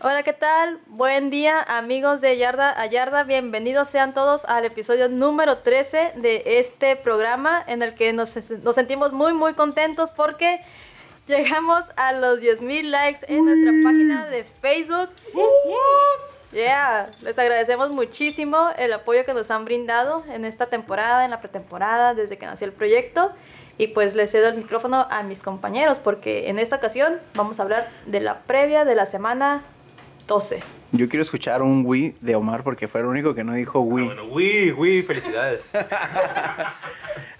Hola, ¿qué tal? Buen día, amigos de Yarda a Yarda. Bienvenidos sean todos al episodio número 13 de este programa en el que nos, nos sentimos muy, muy contentos porque llegamos a los 10.000 likes en nuestra página de Facebook. Yeah, les agradecemos muchísimo el apoyo que nos han brindado en esta temporada, en la pretemporada, desde que nació el proyecto. Y pues les cedo el micrófono a mis compañeros porque en esta ocasión vamos a hablar de la previa de la semana 12. Yo quiero escuchar un Wii de Omar porque fue el único que no dijo Wii. Ah, bueno, Wii, Wii, felicidades.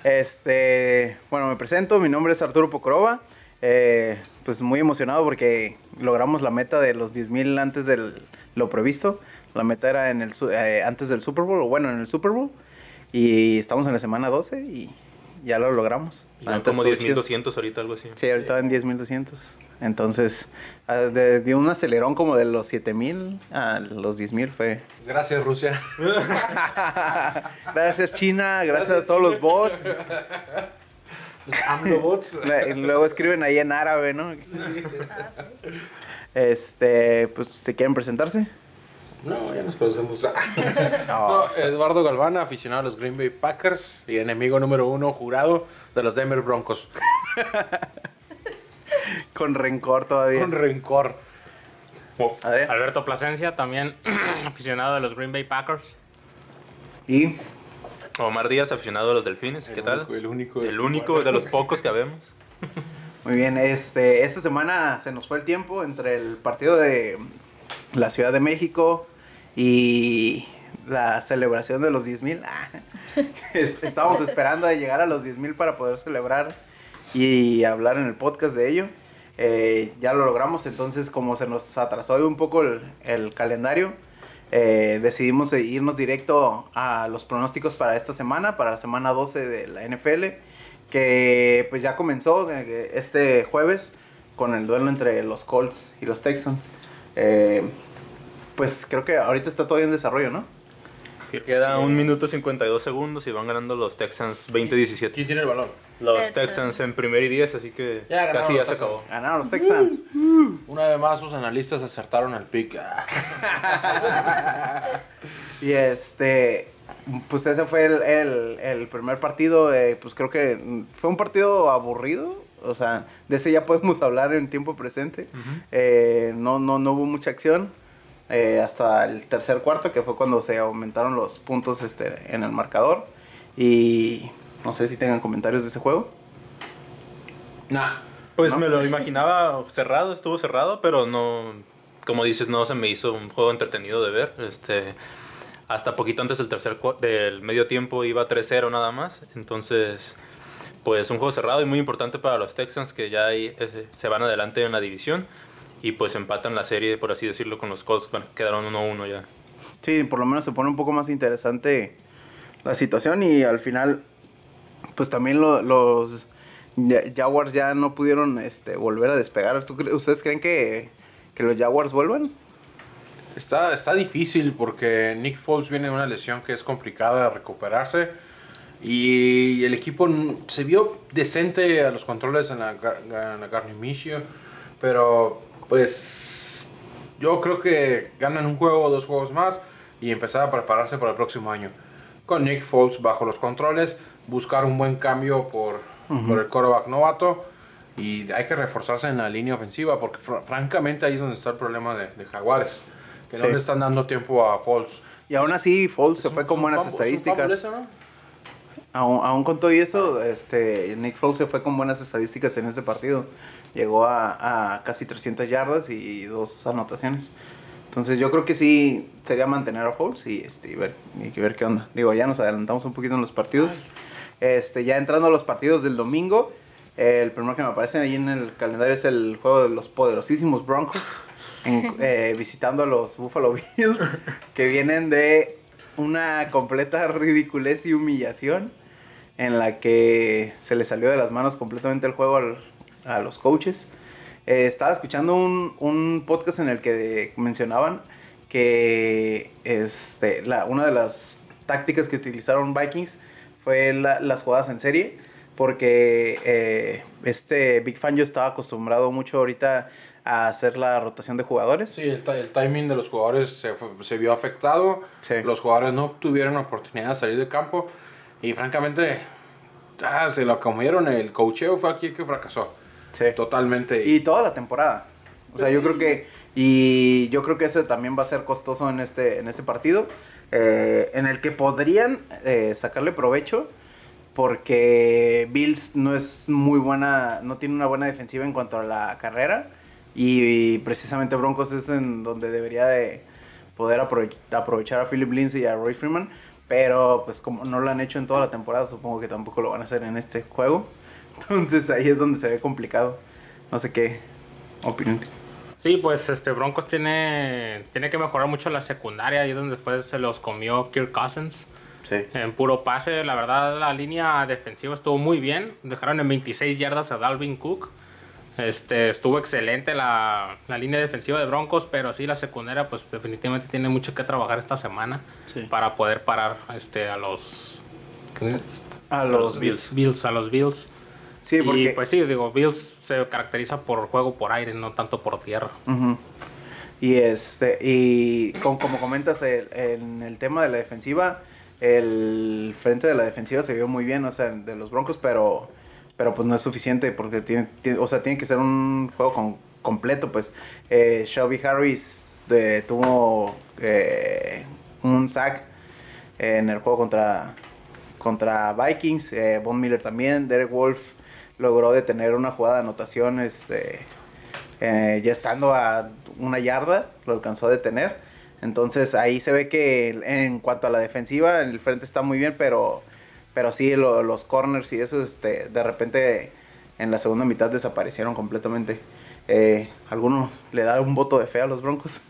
Este, bueno, me presento, mi nombre es Arturo Pocorova. Eh, pues muy emocionado porque logramos la meta de los 10.000 antes de lo previsto. La meta era en el, eh, antes del Super Bowl, o bueno, en el Super Bowl. Y estamos en la semana 12 y ya lo logramos. Y van como estuvo chido. 10.200 ahorita, algo así. Sí, ahorita van 10.200. Entonces, ah, de, de un acelerón como de los 7.000 a los 10.000 fue... Gracias, Rusia. Gracias China, gracias a todos los bots. Los AMLO-bots. Le- y Luego escriben ahí en árabe, ¿no? Este, pues, ¿se quieren presentarse? No, ya nos conocemos. No, No, Eduardo Galvana, aficionado a los Green Bay Packers y enemigo número uno, jurado de los Denver Broncos. Con rencor todavía. Con rencor. Adrián. Alberto Plasencia, también aficionado de los Green Bay Packers. Y Omar Díaz, aficionado a los delfines, ¿qué tal? el único- El único de los pocos que vemos. muy bien, este, esta semana se nos fue el tiempo entre el partido de la Ciudad de México y la celebración de los 10.000. Ah, es- Estábamos esperando a llegar a los 10.000 para poder celebrar y hablar en el podcast de ello. Eh, ya lo logramos, entonces como se nos atrasó hoy un poco el, el calendario, eh, decidimos irnos directo a los pronósticos para esta semana, para la semana 12 de la NFL, que pues ya comenzó eh, este jueves con el duelo entre los Colts y los Texans. Eh, pues creo que ahorita está todavía en desarrollo, ¿no? Queda un minuto 52 segundos y van ganando los Texans 20-17. ¿Quién tiene el balón? Los Texans. Texans en primer y 10, así que Ya ganaron casi ya se acabó. Ganaron los Texans. Una vez más, sus analistas acertaron el pick. Y este, pues ese fue el, el- el primer partido, eh, pues creo que fue un partido aburrido, o sea, de ese ya podemos hablar en tiempo presente. Eh, no, no, no hubo mucha acción eh, hasta el tercer cuarto, que fue cuando se aumentaron los puntos este, en el marcador. Y no sé si tengan comentarios de ese juego. Nah. Pues ¿No? me lo imaginaba cerrado, estuvo cerrado, pero no, como dices, no se me hizo un juego entretenido de ver. Este, hasta poquito antes del tercer del medio tiempo iba 3-0 nada más, entonces pues un juego cerrado y muy importante para los Texans que ya ahí, eh, se van adelante en la división y pues empatan la serie, por así decirlo, con los Colts, bueno, quedaron 1-1 ya. Sí, por lo menos se pone un poco más interesante la situación y al final, pues también lo- los Ja- Jaguars ya no pudieron este, volver a despegar. ¿Tú cre- ¿Ustedes creen que, que los Jaguars vuelvan? Está, está difícil porque Nick Foles viene de una lesión que es complicada de recuperarse. Y el equipo se vio decente a los controles en la, en la. Pero pues yo creo que ganan un juego o dos juegos más y empezar a prepararse para el próximo año. Con Nick Foles bajo los controles, buscar un buen cambio por, por el quarterback novato. Y hay que reforzarse en la línea ofensiva porque fr- francamente ahí es donde está el problema de, de Jaguares. Que no Sí. le están dando tiempo a Foles. Y aún así, Foles se Es fue con es buenas es fumble estadísticas. ese, ¿no? Aún, aún con todo y eso, este, Nick Foles se fue con buenas estadísticas en ese partido. Llegó a, a casi 300 yardas y dos anotaciones. Entonces yo creo que sí sería mantener a Foles y, este, y ver, y ver qué onda. Digo, ya nos adelantamos un poquito en los partidos. Este, ya entrando a los partidos del domingo, eh, el primero que me aparece ahí en el calendario es el juego de los poderosísimos Broncos. en- eh, visitando a los Buffalo Bills que vienen de una completa ridiculez y humillación en la que se le salió de las manos completamente el juego al- a los coaches. Eh, estaba escuchando un, un podcast en el que mencionaban que este, la, una de las tácticas que utilizaron Vikings fue la- las jugadas en serie, porque eh, este Big Fan yo estaba acostumbrado mucho ahorita a hacer la rotación de jugadores. Sí, el, el timing de los jugadores se, se vio afectado. Sí. Los jugadores no tuvieron oportunidad de salir del campo. Y francamente, ah, se lo comieron. El cocheo fue aquí que fracasó. Sí. Totalmente. Y toda la temporada. O sea, yo creo que. Y yo creo que ese también va a ser costoso en este, en este partido. Eh, en el que podrían eh, sacarle provecho. Porque Bills no es muy buena. No tiene una buena defensiva en cuanto a la carrera. Y, precisamente Broncos es en donde debería de poder aprove- aprovechar a Philip Lindsay y a Roy Freeman. Pero pues como no lo han hecho en toda la temporada, supongo que tampoco lo van a hacer en este juego. Entonces ahí es donde se ve complicado. No sé qué opinión. Sí, pues este Broncos tiene, tiene que mejorar mucho la secundaria, ahí donde después se los comió Kirk Cousins. Sí. En puro pase, la verdad la línea defensiva estuvo muy bien. Dejaron en 26 yardas a Dalvin Cook. Este, estuvo excelente la, la línea defensiva de Broncos, pero sí la secundaria pues definitivamente tiene mucho que trabajar esta semana Sí. para poder parar este, a los A los Bills. Bills, a los Bills. Sí, porque. Y pues sí, digo, Bills se caracteriza por juego por aire, no tanto por tierra. Y este, y como, como comentas el- en el tema de la defensiva, el frente de la defensiva se vio muy bien, o sea, de los Broncos, pero, pero pues no es suficiente porque tiene, tiene- o sea, tiene que ser un juego con- completo, pues. Eh, Shelby Harris eh, tuvo eh, un sack en el juego contra, contra Vikings, eh, Von Miller también, Derek Wolf logró detener una jugada de anotación, este, eh, ya estando a una yarda, lo alcanzó a detener. Entonces ahí se ve que en cuanto a la defensiva, el frente está muy bien, pero, pero sí lo- los corners y eso, este, de repente en la segunda mitad desaparecieron completamente. Eh, ¿Alguno le da un voto de fe a los Broncos?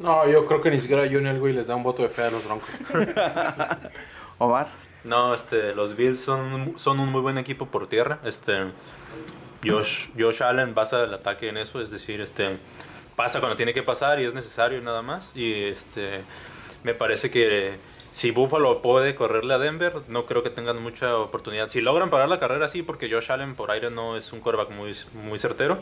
No, yo creo que ni siquiera Elway les da un voto de fe a los Broncos. Omar. No, este, los Bills son, son un muy buen equipo por tierra. Este, Josh, Josh Allen basa el ataque en eso, es decir, este, pasa cuando tiene que pasar y es necesario nada más. Y este, me parece que si Buffalo puede correrle a Denver, no creo que tengan mucha oportunidad. Si logran parar la carrera, sí, porque Josh Allen por aire no es un quarterback muy, muy certero.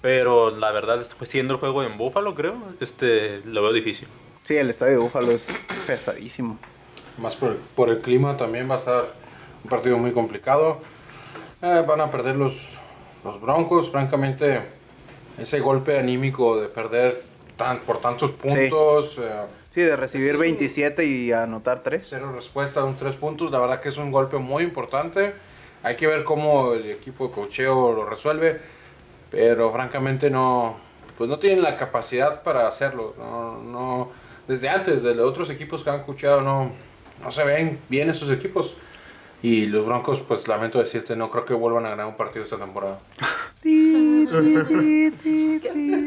Pero la verdad, pues, siendo el juego en Buffalo, creo, este, lo veo difícil. Sí, el estadio de Búfalo es pesadísimo. Más por, por el clima también va a estar un partido muy complicado. Eh, van a perder los, los Broncos. Francamente, ese golpe anímico de perder tan, por tantos puntos, eh, Sí, de recibir Ese es un- 27 y anotar 3. cero respuesta, un tres puntos, la verdad que es un golpe muy importante. Hay que ver cómo el equipo de cocheo lo resuelve, pero francamente no, pues no tienen la capacidad para hacerlo. No, no, desde antes de los otros equipos que han cocheado no, no se ven bien esos equipos. Y los Broncos, pues lamento decirte, no creo que vuelvan a ganar un partido esta temporada.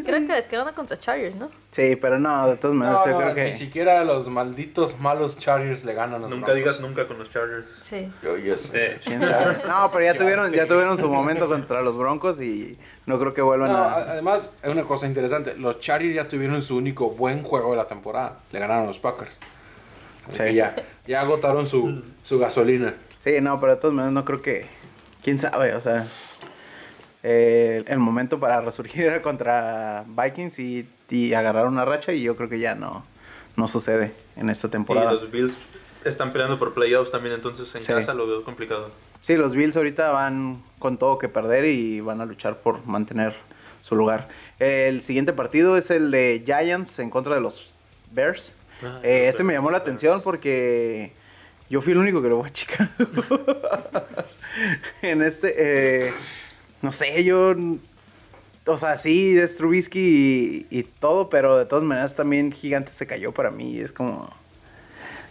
Creo que les queda una contra Chargers, ¿no? Sí, pero no, de todas maneras, No, yo creo Ni que. siquiera los malditos malos Chargers le ganan a los Nunca Broncos. digas nunca con los Chargers. Sí. Yo, yo sé. ¿Quién sabe? No, pero ya tuvieron, ya tuvieron su momento contra los Broncos y no creo que vuelvan No, a. además, hay una cosa interesante. Los Chargers ya tuvieron su único buen juego de la temporada. Le ganaron a los Packers. Así Sí. que ya, ya agotaron su, su gasolina. Sí, no, pero de todas maneras no creo que. ¿Quién sabe? O sea, eh, el momento para resurgir era contra Vikings y, y agarrar una racha y yo creo que ya no, no sucede en esta Y temporada. los Bills están peleando por playoffs también, entonces en Sí. casa lo veo complicado. Sí, los Bills ahorita van con todo que perder y van a luchar por mantener su lugar. El siguiente partido es el de Giants en contra de los Bears. Ah, Eh, este me llamó la atención porque yo fui el único que lo voy a Chicago. en este, eh, no sé, yo, o sea, sí, es Trubisky y, y todo, pero de todas maneras también Gigantes se cayó para mí. Es como,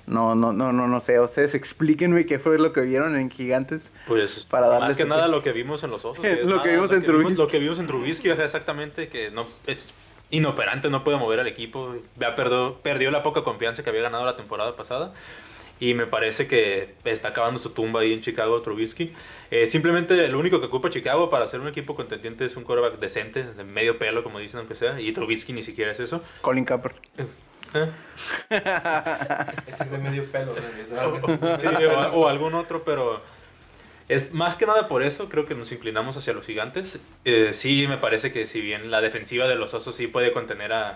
no, no, no, no, no sé. Ustedes explíquenme qué fue lo que vieron en Gigantes. Pues Para darle más que nada lo que vimos en los osos. Lo es que nada, vimos en Trubisky. Lo que vimos en Trubisky, ajá, exactamente, que no es inoperante, no puede mover al equipo. Ya perdió, perdió la poca confianza que había ganado la temporada pasada. Y me parece que está acabando su tumba ahí en Chicago, Trubisky. Eh, simplemente lo único que ocupa Chicago para ser un equipo contendiente es un quarterback decente, de medio pelo, como dicen, aunque sea. Y Trubisky ni siquiera es eso. Colin Capper. Eh, Ese es de medio pelo. Sí, o, o algún otro, pero es más que nada por eso creo que nos inclinamos hacia los gigantes. Eh, sí, me parece que si bien la defensiva de los osos sí puede contener a,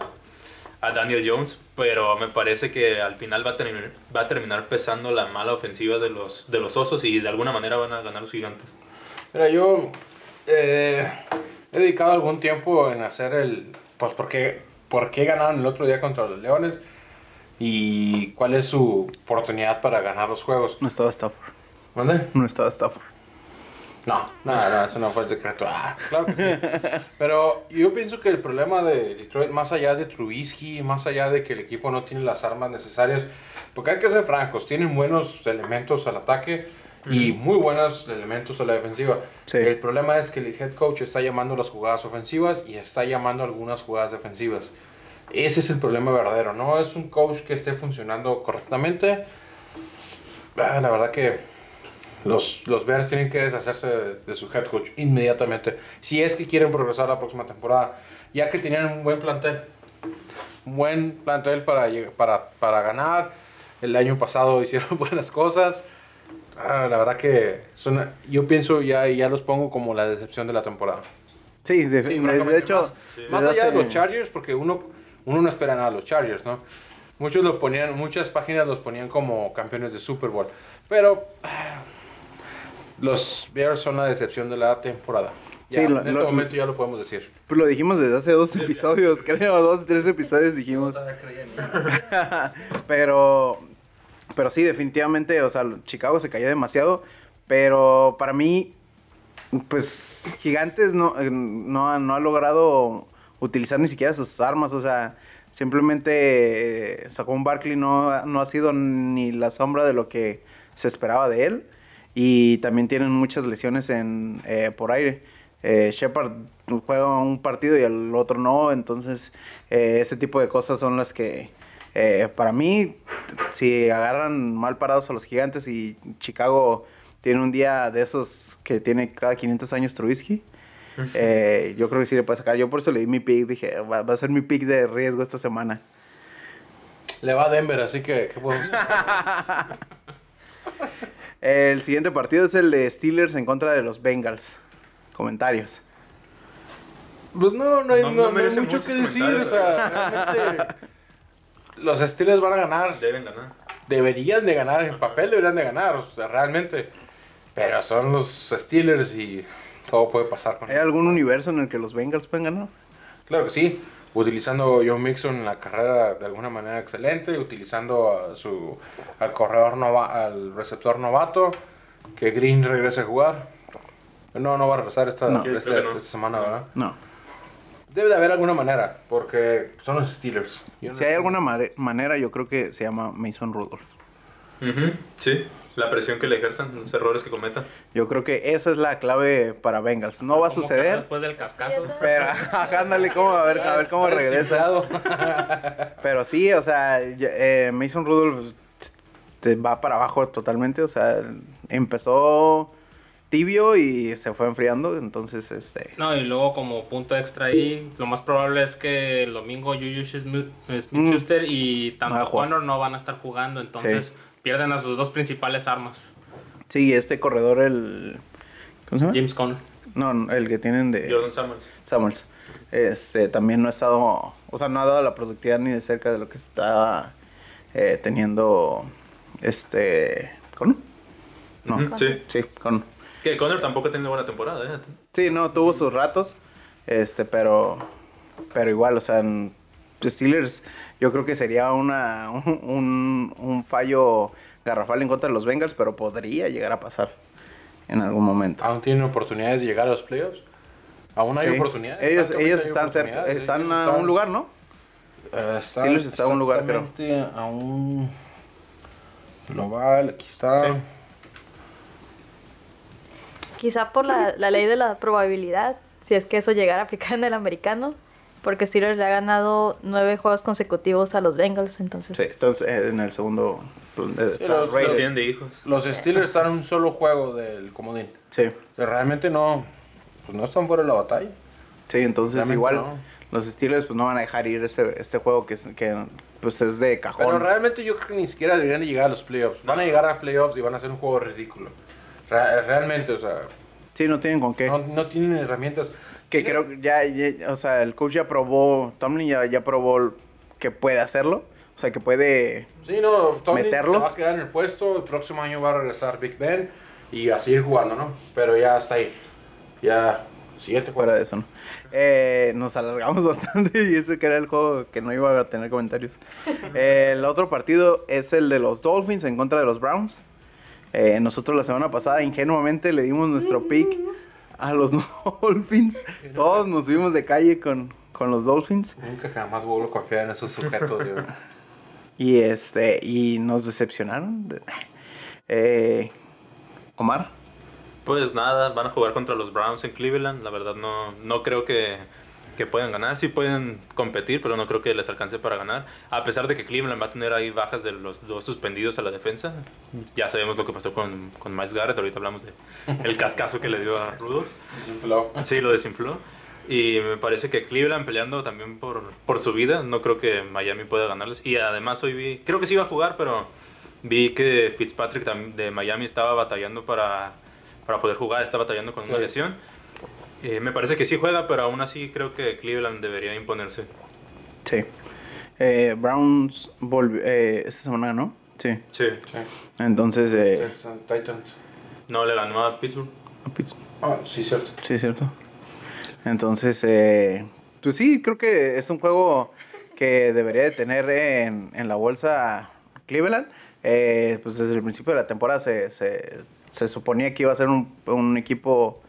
a Daniel Jones, pero me parece que al final va a, terminar, va a terminar pesando la mala ofensiva de los, de los osos y de alguna manera van a ganar los gigantes. Mira, yo eh, he dedicado algún tiempo en hacer el. Pues, ¿por qué, por qué ganaron el otro día contra los Leones? Y cuál es su oportunidad para ganar los juegos. No estaba Stafford. ¿Dónde? No estaba Stafford. No, no, no, eso no fue el secreto. Ah, claro que sí. Pero yo pienso que el problema de Detroit, más allá de Trubisky, más allá de que el equipo no tiene las armas necesarias, porque hay que ser francos, tienen buenos elementos al ataque y muy buenos elementos a la defensiva. Sí. El problema es que el head coach está llamando las jugadas ofensivas y está llamando algunas jugadas defensivas. Ese es el problema verdadero. No es un coach que esté funcionando correctamente. Ah, La verdad que los, los Bears tienen que deshacerse de, de su head coach inmediatamente. Si es que quieren progresar la próxima temporada. Ya que tenían un buen plantel. Un buen plantel para, para, para ganar. El año pasado hicieron buenas cosas. Ah, la verdad que son, yo pienso ya, ya los pongo como la decepción de la temporada. Sí, de, Sí, de- francamente, de hecho. más, allá de los Chargers, porque uno, uno no espera nada de los Chargers, ¿no? Muchos lo ponían, muchas páginas los ponían como campeones de Super Bowl. Pero ah, los Bears son la decepción de la temporada. Ya, Sí, lo- en este lo- momento ya lo podemos decir. Pues lo dijimos desde hace dos episodios, creo, dos, tres episodios dijimos. pero, pero sí, definitivamente, o sea, Chicago se cayó demasiado. Pero para mí, pues Gigantes no, eh, no, ha- no ha logrado utilizar ni siquiera sus armas. O sea, simplemente eh, Saquon Barkley no, no ha sido ni la sombra de lo que se esperaba de él. Y también tienen muchas lesiones en, eh, por aire. Eh, Shepard juega un partido y el otro no. Entonces, eh, ese tipo de cosas son las que, eh, para mí, si agarran mal parados a los gigantes y Chicago tiene un día de esos que tiene cada 500 años Trubisky, eh, yo creo que sí le puede sacar. Yo por eso le di mi pick. Dije, va, va a ser mi pick de riesgo esta semana. Le va a Denver, así que ¿qué podemos hacer? El siguiente partido es el de Steelers en contra de los Bengals. Comentarios. Pues no, no hay, No- no- no no hay merecen mucho que decir. O sea, realmente los Steelers van a ganar. Deben ganar. deberían de ganar, en papel deberían de ganar, o sea, realmente. Pero son los Steelers y todo puede pasar con ¿Hay algún universo en el que los Bengals pueden ganar? Claro que sí, utilizando a Joe Mixon en la carrera de alguna manera excelente, utilizando a su, al corredor nova, al receptor novato, que Green regrese a jugar. No, no va a regresar esta, No. esta- no. semana, ¿verdad? No. Debe de haber alguna manera, porque son los Steelers. Yo no Si hay sé. alguna manera, yo creo que se llama Mason Rudolph. Ujú, Sí, la presión que le ejerzan, los errores que cometan. Yo creo que esa es la clave para Bengals. No va a suceder, Después del cascazo. eso. pero ándale, cómo, a ver, a ver cómo regresa. Pero sí, o sea, eh, Mason Rudolph te va para abajo totalmente. O sea, empezó tibio y se fue enfriando. Entonces, este. No, y luego como punto extra ahí, lo más probable es que el domingo Juju Smith- Smith-Schuster y No va a tanto jugar. Connor no van a estar jugando, entonces Sí. Pierden a sus dos principales armas. Sí, este corredor, el. ¿Cómo se llama? James Conner. No, no, el que tienen de. Jordan Summers. Samuels. Este, también no ha estado, o sea, no ha dado la productividad ni de cerca de lo que está eh, teniendo, este, ¿con? No, Sí. sí, con. Que Connor tampoco ha tenido buena temporada, ¿eh? Sí, no, tuvo sus ratos, este, pero, pero igual, o sea, en Steelers, yo creo que sería una, un, fallo garrafal en contra de los Bengals, pero podría llegar a pasar en algún momento. ¿Aún tienen oportunidades de llegar a los playoffs? ¿Aún hay Sí. oportunidades? Ellos, ellos hay están cerca, oportunidades. están Ellos a están- un lugar, ¿no? Están Steelers está a un lugar, creo. A un global, aquí está. Sí. Quizá por la, la ley de la probabilidad, si es que eso llegara a aplicar en el americano, Porque Steelers le ha ganado nueve juegos consecutivos a los Bengals, entonces... Sí, están eh, en el segundo. está los- Raiders. Los tienen de hijos. Los Steelers están en un solo juego del comodín. Sí, Pero realmente no, pues no están fuera de la batalla. sí, entonces Realmente igual no. los Steelers pues no van a dejar ir este, este juego que, es, que pues es de cajón. Pero realmente yo creo que ni siquiera deberían de llegar a los playoffs. Van a llegar a playoffs y van a hacer un juego ridículo. Re- realmente, o sea, Sí, no tienen con qué. no, no tienen herramientas. Que creo que ya, ya- o sea, el coach ya probó, Tomlin ya, ya probó que puede hacerlo. O sea, que puede... Sí, no, se Meterlos. va a quedar en el puesto. El próximo año va a regresar Big Ben y a seguir jugando, ¿no? Pero ya está ahí. Ya, siguiente juego. Fuera de eso, ¿no? Eh, nos alargamos bastante y ese que era el juego que no iba a tener comentarios. Eh, el otro partido es el de los Dolphins en contra de los Browns. Eh, nosotros la semana pasada ingenuamente le dimos nuestro pick a los Dolphins. Todos nos fuimos de calle con, con los Dolphins. Nunca jamás vuelvo a confiar en esos sujetos. yo. Y este, y nos decepcionaron. Eh, Omar. Pues nada, van a jugar contra los Browns en Cleveland. La verdad no, no creo que, que puedan ganar. Sí pueden competir, pero no creo que les alcance para ganar. A pesar de que Cleveland va a tener ahí bajas de los dos suspendidos a la defensa. Ya sabemos lo que pasó con, con Miles Garrett. Ahorita hablamos de el cascazo que le dio a Rudolph. Desinfló. Sí, lo desinfló. Y me parece que Cleveland peleando también por, por su vida. No creo que Miami pueda ganarles. Y además hoy vi, creo que sí iba a jugar, pero vi que Fitzpatrick de Miami estaba batallando para, para poder jugar. Está batallando con una Sí. Eh, me parece que sí juega, pero aún así creo que Cleveland debería imponerse. Sí. Eh, Browns volvió, eh, esta semana, ¿no? Sí. Sí. Sí. Entonces, eh, Titans. No le ganó a Pittsburgh. Ah, sí, cierto. Sí, cierto. Entonces, eh, pues sí, creo que es un juego que debería de tener en, en la bolsa Cleveland. Eh, pues desde el principio de la temporada se, se, se suponía que iba a ser un, un equipo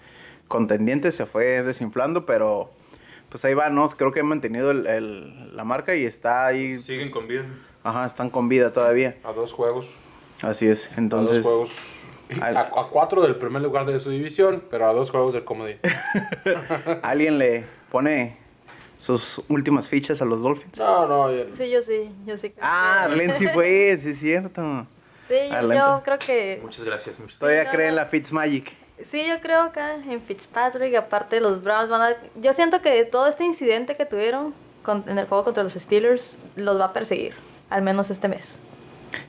contendiente, se fue desinflando, pero pues ahí va, ¿no? Creo que han mantenido el- el- la marca y está ahí. Siguen con vida. Ajá, están con vida todavía. A dos juegos. Así es. a Entonces, dos juegos. al- A, a cuatro del primer lugar de su división, pero a dos juegos del comodín. ¿alguien le pone sus últimas fichas a los Dolphins? No, no, ya- Sí, yo sí, yo sí. Ah, Arlen sí fue, sí es cierto. Sí, yo, Adelante. yo creo que... Muchas gracias. muchas- Todavía no, cree en la Fitzmagic. Sí, yo creo acá en Fitzpatrick, aparte los Browns van a... Yo siento que todo este incidente que tuvieron con- en el juego contra los Steelers los va a perseguir, al menos este mes.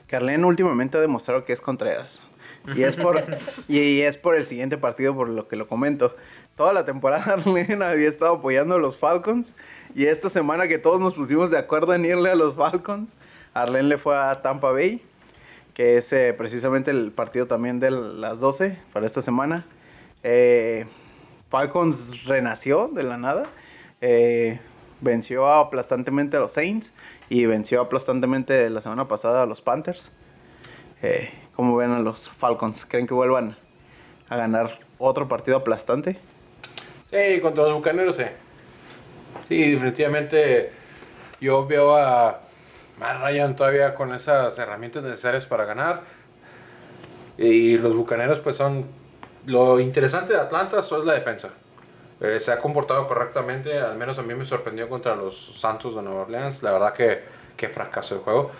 Carlen últimamente ha demostrado que es Contreras. Y es por, y es por el siguiente partido por lo que lo comento. Toda la temporada Arlen había estado apoyando a los Falcons. Y esta semana que todos nos pusimos de acuerdo en irle a los Falcons, Arlen le fue a Tampa Bay, que es eh, precisamente el partido también de las 12 para esta semana. Eh, Falcons renació de la nada. Eh, venció aplastantemente a los Saints y venció aplastantemente la semana pasada a los Panthers. ¿Cómo ven a los Falcons? ¿Creen que vuelvan a ganar otro partido aplastante? Sí, contra los bucaneros, sí. Sí, definitivamente yo veo a Matt Ryan todavía con esas herramientas necesarias para ganar. Y los bucaneros, pues son. Lo interesante de Atlanta es la defensa. Eh, se ha comportado correctamente, al menos a mí me sorprendió contra los Santos de Nueva Orleans. La verdad que, que fracaso el juego.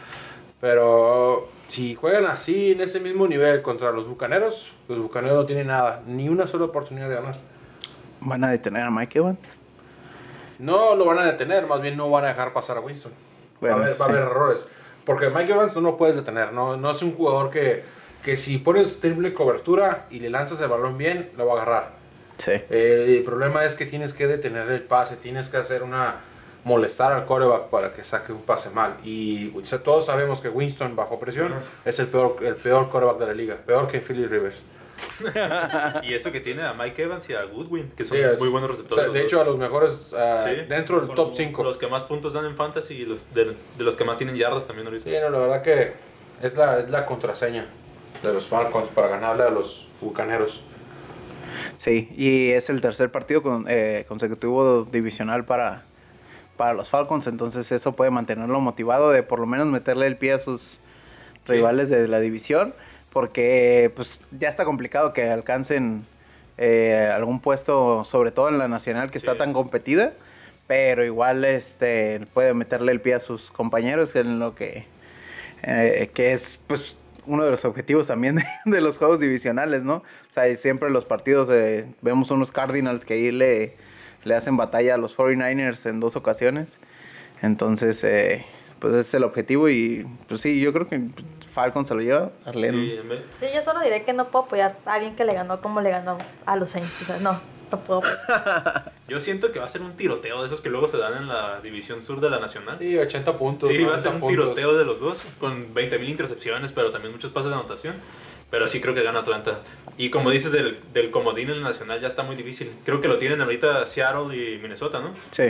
Pero si juegan así en ese mismo nivel contra los bucaneros, los bucaneros no tienen nada, ni una sola oportunidad de ganar. ¿Van a detener a Mike Evans? No lo van a detener, más bien no van a dejar pasar a Winston. Bueno, va, a haber, va a sí. haber errores. Porque Mike Evans no lo puedes detener, no, no es un jugador que, que si pones triple cobertura y le lanzas el balón bien, lo va a agarrar. Sí. Eh, el problema es que tienes que detener el pase, tienes que hacer una molestar al coreback para que saque un pase mal. Y o sea, todos sabemos que Winston bajo presión es el peor, el peor coreback de la liga, peor que Philly Rivers. Y eso que tiene a Mike Evans y a Goodwin, que son Sí, muy buenos o receptores. sea, de dos. hecho, a los mejores ah, Sí. dentro del top 5. Los que más puntos dan en fantasy y los de, de los que más tienen yardas también ahorita. Sí, no, la verdad que es la, es la contraseña de los Falcons para ganarle a los Bucaneros. Sí, y es el tercer partido con- eh, consecutivo divisional para, para los Falcons, entonces eso puede mantenerlo motivado de por lo menos meterle el pie a sus rivales de la división, porque pues ya está complicado que alcancen eh, algún puesto, sobre todo en la nacional que está Sí. tan competida, pero igual este puede meterle el pie a sus compañeros en lo que eh, que es pues uno de los objetivos también de, de los juegos divisionales, ¿no? O sea, siempre los partidos eh, vemos unos Cardinals que ahí le, le hacen batalla a los 49ers en dos ocasiones. Entonces, eh, pues ese es el objetivo y pues sí, yo creo que Falcon se lo lleva. Arlen. Sí, yo solo diré que no puedo apoyar a alguien que le ganó como le ganó a los Saints. O sea, no, no puedo apoyar. Yo siento que va a ser un tiroteo de esos que luego se dan en la división sur de la nacional. Sí, 80 puntos. Sí, va a ser 90 un puntos. tiroteo de los dos, con 20.000 intercepciones, pero también muchos pases de anotación. Pero sí creo que gana Atlanta. Y como dices, del, del comodín en la nacional ya está muy difícil. Creo que lo tienen ahorita Seattle y Minnesota, ¿no? Sí.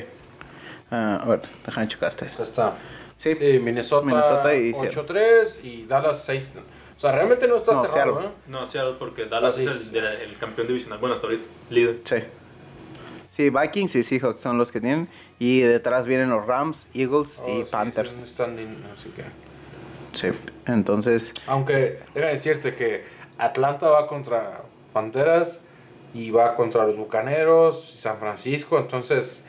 Ah, a ver, déjame checarte. Está. Sí, Sí, Minnesota, Minnesota y 8-3 y Dallas 6. O sea, realmente no está No, cerrado, Seattle. ¿eh? No, Seattle porque Dallas Así es el, campeón divisional. Bueno, hasta ahorita, líder. sí. Sí, Vikings y Seahawks son los que tienen. Y detrás vienen los Rams, Eagles Oh, y sí, Panthers. un standing, así que. Sí, entonces, Aunque, déjame decirte que Atlanta va contra Panteras y va contra los Bucaneros y San Francisco, entonces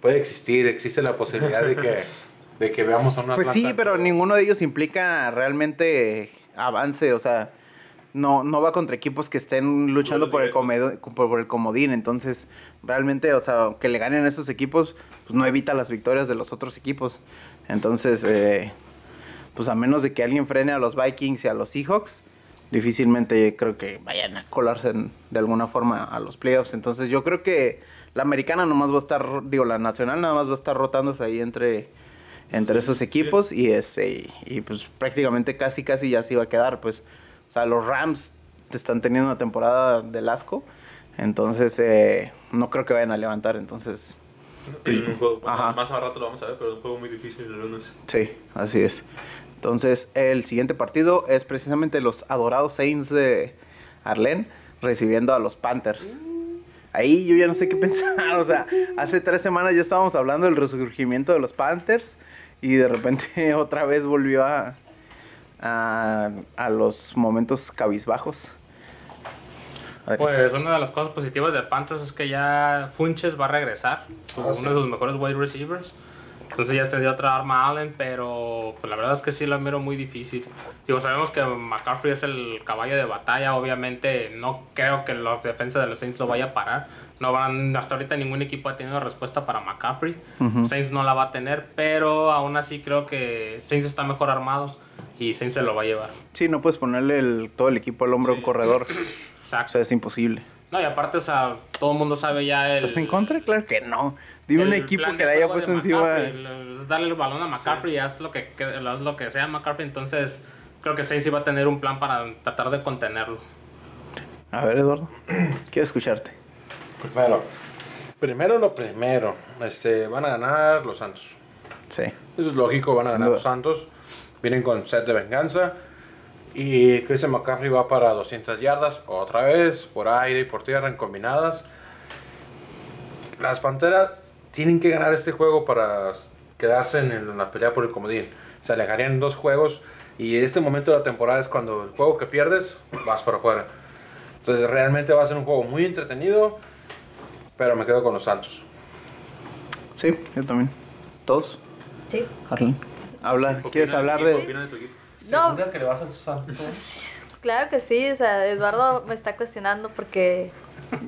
puede existir, existe la posibilidad de que, de que veamos a una pues sí, pero ninguno de ellos implica realmente avance, o sea, no, no va contra equipos que estén luchando por el, comedo- por el comodín, entonces realmente, o sea, que le ganen a esos equipos, pues no evita las victorias de los otros equipos. Entonces, eh, pues a menos de que alguien frene a los Vikings y a los Seahawks, difícilmente creo que vayan a colarse en- de alguna forma a los playoffs. Entonces yo creo que la americana nomás va a estar, digo, la nacional nada más va a estar rotándose ahí entre, entre esos equipos y, ese, y, pues prácticamente casi casi ya se iba a quedar. Pues, o sea, los Rams están teniendo una temporada del asco. Entonces, eh, no creo que vayan a levantar. Entonces, juego, Ajá. más a rato lo vamos a ver, pero es un juego muy difícil el lunes. Sí, así es. Entonces, el siguiente partido es precisamente los adorados Saints de Arlen recibiendo a los Panthers. Ahí yo ya no sé qué pensar. O sea, hace tres semanas ya estábamos hablando del resurgimiento de los Panthers y de repente otra vez volvió a, a, a los momentos cabizbajos. Pues una de las cosas positivas de Panthers es que ya Funches va a regresar, Ah, sí. uno de sus mejores wide receivers. Entonces ya tendría otra arma Allen, pero pues la verdad es que sí lo miro muy difícil. Digo, sabemos que McCaffrey es el caballo de batalla, obviamente no creo que la defensa de los Saints lo vaya a parar. No van, hasta ahorita ningún equipo ha tenido respuesta para McCaffrey. Ujú. Saints no la va a tener, pero aún así creo que Saints está mejor armado y Saints se lo va a llevar. Sí, no puedes ponerle el- todo el equipo al hombro a un corredor. O Exacto. sea, es imposible. No, y aparte, o sea, todo el mundo sabe ya el... ¿Estás en contra? Claro que no. Dime un el equipo que le haya puesto encima. El- darle el balón a McCaffrey y haz lo que, que- haz lo que sea McCaffrey. Entonces, creo que Saints iba a tener un plan para tratar de contenerlo. A ver, Eduardo. Quiero escucharte. Primero, primero lo primero, este, van a ganar los Santos. Sí. Eso es lógico, van a Sin ganar duda. los Santos. Vienen con set de venganza. Y Christian McCaffrey va para 200 yardas otra vez, por aire y por tierra en combinadas. Las Panteras tienen que ganar este juego para quedarse en, la pelea por el comodín. Se alejarían dos juegos y este momento de la temporada es cuando el juego que pierdes vas para afuera. Entonces realmente va a ser un juego muy entretenido, pero me quedo con los Santos. Sí, yo también. ¿Todos? Sí. Arlen. Habla, ¿Qué ¿quieres opina hablar de, de...? de tu equipo? No, que le vas a los Santos? claro que sí. O sea, Eduardo me está cuestionando porque...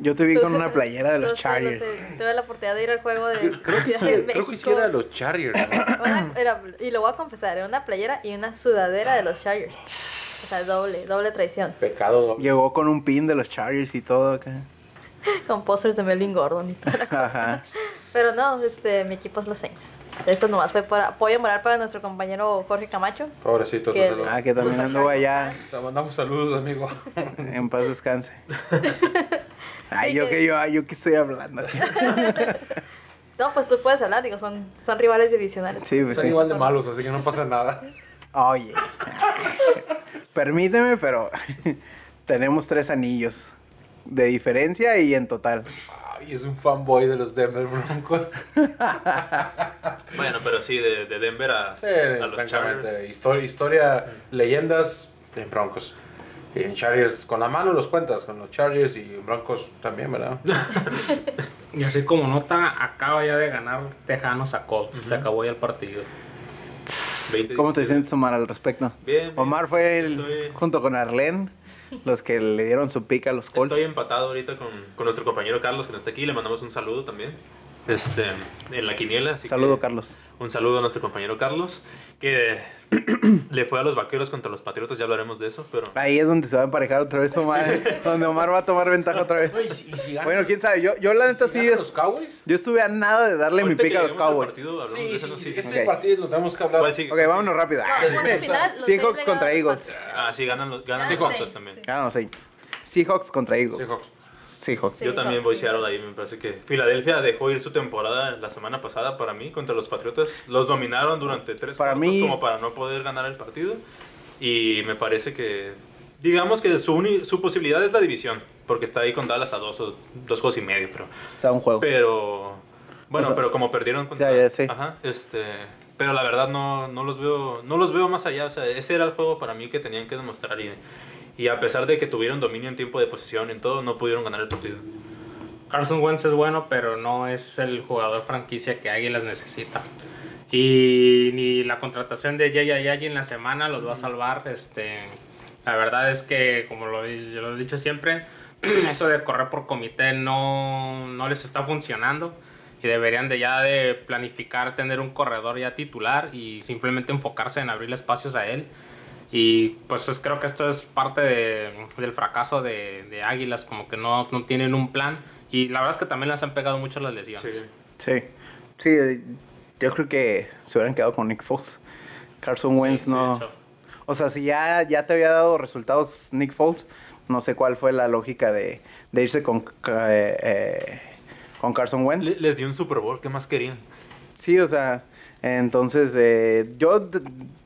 Yo te vi con una playera de Lo los lo Chargers. sé. Tuve la oportunidad de ir al juego de Creo que, Ciudad sí, de creo que México. sí era los Chargers. ¿no? Una- era- y lo voy a confesar, era una playera y una sudadera de los Chargers. O sea, doble, doble traición. Pecado doble. Llegó con un pin de los Chargers y todo acá. Con pósters de Melvin Gordon y toda la cosa. Ajá. Pero no, este, mi equipo es los Saints. Esto nomás fue por apoyo moral para nuestro compañero Jorge Camacho. Pobrecito. Que- te saludo. Ah, que también anduvo allá. Te mandamos saludos, amigo. En paz descanse. Ay, Sí, yo que- que yo, ay, yo que estoy hablando. No, pues tú puedes hablar, digo, son, son rivales divisionales. Sí, pues Están sí. igual de malos, así que no pasa nada. Oye. Permíteme, pero tenemos tres anillos. De diferencia y en total. Ay, es un fanboy de los Denver Broncos. Bueno, pero sí, de, de Denver a, Sí, a los. Chargers. Historia, historia, leyendas de Broncos. Y en Chargers, con la mano los cuentas, con los Chargers y Broncos también, ¿verdad? Y así como nota, acaba ya de ganar Tejanos a Colts. Se acabó ya el partido. 20 ¿Cómo te sientes, Omar, al respecto? Bien, bien. Omar fue el- Estoy- junto con Arlen los que le dieron su pica a los Colts. Estoy empatado ahorita con, con nuestro compañero Carlos que no está aquí. Le mandamos un saludo también. Este, en la quiniela. así Saludo, que Carlos. Un saludo a nuestro compañero Carlos. Que le fue a los vaqueros contra los patriotas. Ya hablaremos de eso. Pero Ahí es donde se va a emparejar otra vez Omar. donde Omar va a tomar ventaja otra vez. No, y si- y si ganan- Bueno, quién sabe. Yo, yo la neta si sí. es- los Cowboys? yo estuve a nada de darle mi pica a los Cowboys. partido, Sí, eso, sí, ¿no? sí, Sí. ese partido lo tenemos que hablar. Ok, vámonos rápido. Final, los Seahawks contra Eagles. Ah, sí, ganan los, ganan Seahawks. También. Ganan los Saints. Seahawks contra Eagles. Seahawks. Seahawks. Sí. Yo también voy sí. Seattle ahí, me parece que Filadelfia dejó ir su temporada la semana pasada para mí contra los Patriotas. Los dominaron durante tres Para cuartos mí- como para no poder ganar el partido. Y me parece que, digamos que su, uni- su posibilidad es la división, porque está ahí con Dallas a dos, o dos juegos y medio, pero... Está un juego. Pero, bueno, O sea, pero como perdieron contra... ya, ya sé. Ajá, este... Pero la verdad no, no los veo no los veo más allá. O sea, ese era el juego para mí que tenían que demostrar. Y, y a pesar de que tuvieron dominio en tiempo de posesión en todo, no pudieron ganar el partido. Carson Wentz es bueno, pero no es el jugador franquicia que Águilas necesita. Y ni la contratación de Jay Ayayi en la semana los va a salvar. Este, la verdad es que, como lo, yo lo he dicho siempre, eso de correr por comité no, no les está funcionando. Y deberían de ya de planificar tener un corredor ya titular y simplemente enfocarse en abrir espacios a él. Y pues es- creo que esto es parte de- del fracaso de, de Águilas, como que no, no tienen un plan. Y la verdad es que también les han pegado mucho las lesiones. Sí. Sí, eh, yo creo que se hubieran quedado con Nick Foles. Carson Wentz Sí, no. O sea, si ya, ya te había dado resultados Nick Foles, no sé cuál fue la lógica de, de irse con, eh, eh, con Carson Wentz. Le- les dio un Super Bowl, ¿qué más querían? Sí, o sea, entonces eh, yo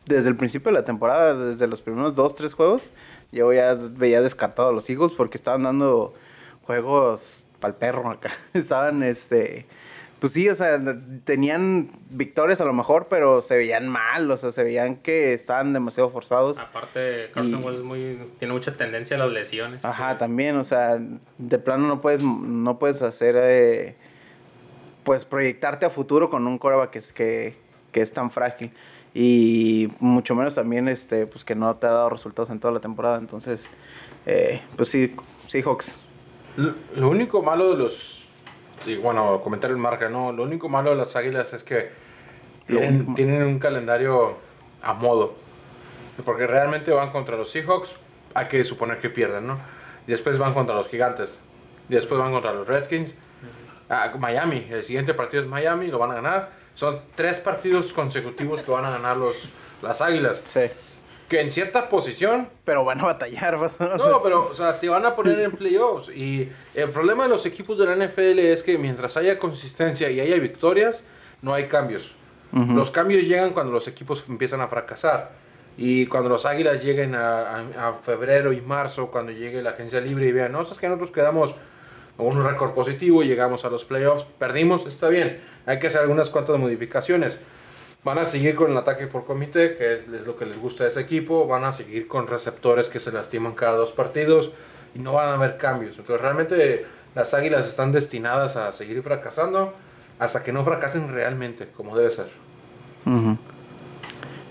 desde el principio de la temporada, desde los primeros dos, tres juegos, yo ya veía descartado a los Eagles porque estaban dando juegos pa'l perro acá. Estaban, este, pues sí, o sea, tenían victorias a lo mejor, pero se veían mal, o sea, se veían que estaban demasiado forzados. Aparte, Carson Y- es muy, tiene mucha tendencia a las lesiones. Ajá, también, o sea, de plano no puedes, no puedes hacer, eh, pues proyectarte a futuro con un coreback que es, que, que es tan frágil. Y mucho menos también, este, pues que no te ha dado resultados en toda la temporada. Entonces, eh, pues sí, Seahawks. Lo, lo único malo de los. y bueno, comentario en marca, ¿no? Lo único malo de las águilas es que tienen, tienen un calendario a modo. Porque realmente van contra los Seahawks, hay que suponer que pierden, ¿no? Después van contra los Gigantes. Después van contra los Redskins. Ah, Miami, el siguiente partido es Miami, lo van a ganar. Son tres partidos consecutivos que van a ganar los, las águilas. Sí. Que en cierta posición Pero van a batallar. vas a- no, pero, o sea, te van a poner en playoffs. Y el problema de los equipos de la NFL es que mientras haya consistencia y haya victorias, no hay cambios. Ujú. Los cambios llegan cuando los equipos empiezan a fracasar. Y cuando los águilas lleguen a, a- a febrero y marzo, cuando llegue la agencia libre y vean, no, es que nosotros quedamos un récord positivo, llegamos a los playoffs, perdimos, está bien. Hay que hacer algunas cuantas modificaciones. Van a seguir con el ataque por comité, que es, lo que les gusta a ese equipo. Van a seguir con receptores que se lastiman cada dos partidos y no van a haber cambios. Entonces, realmente las águilas están destinadas a seguir fracasando hasta que no fracasen realmente, como debe ser. Ujú.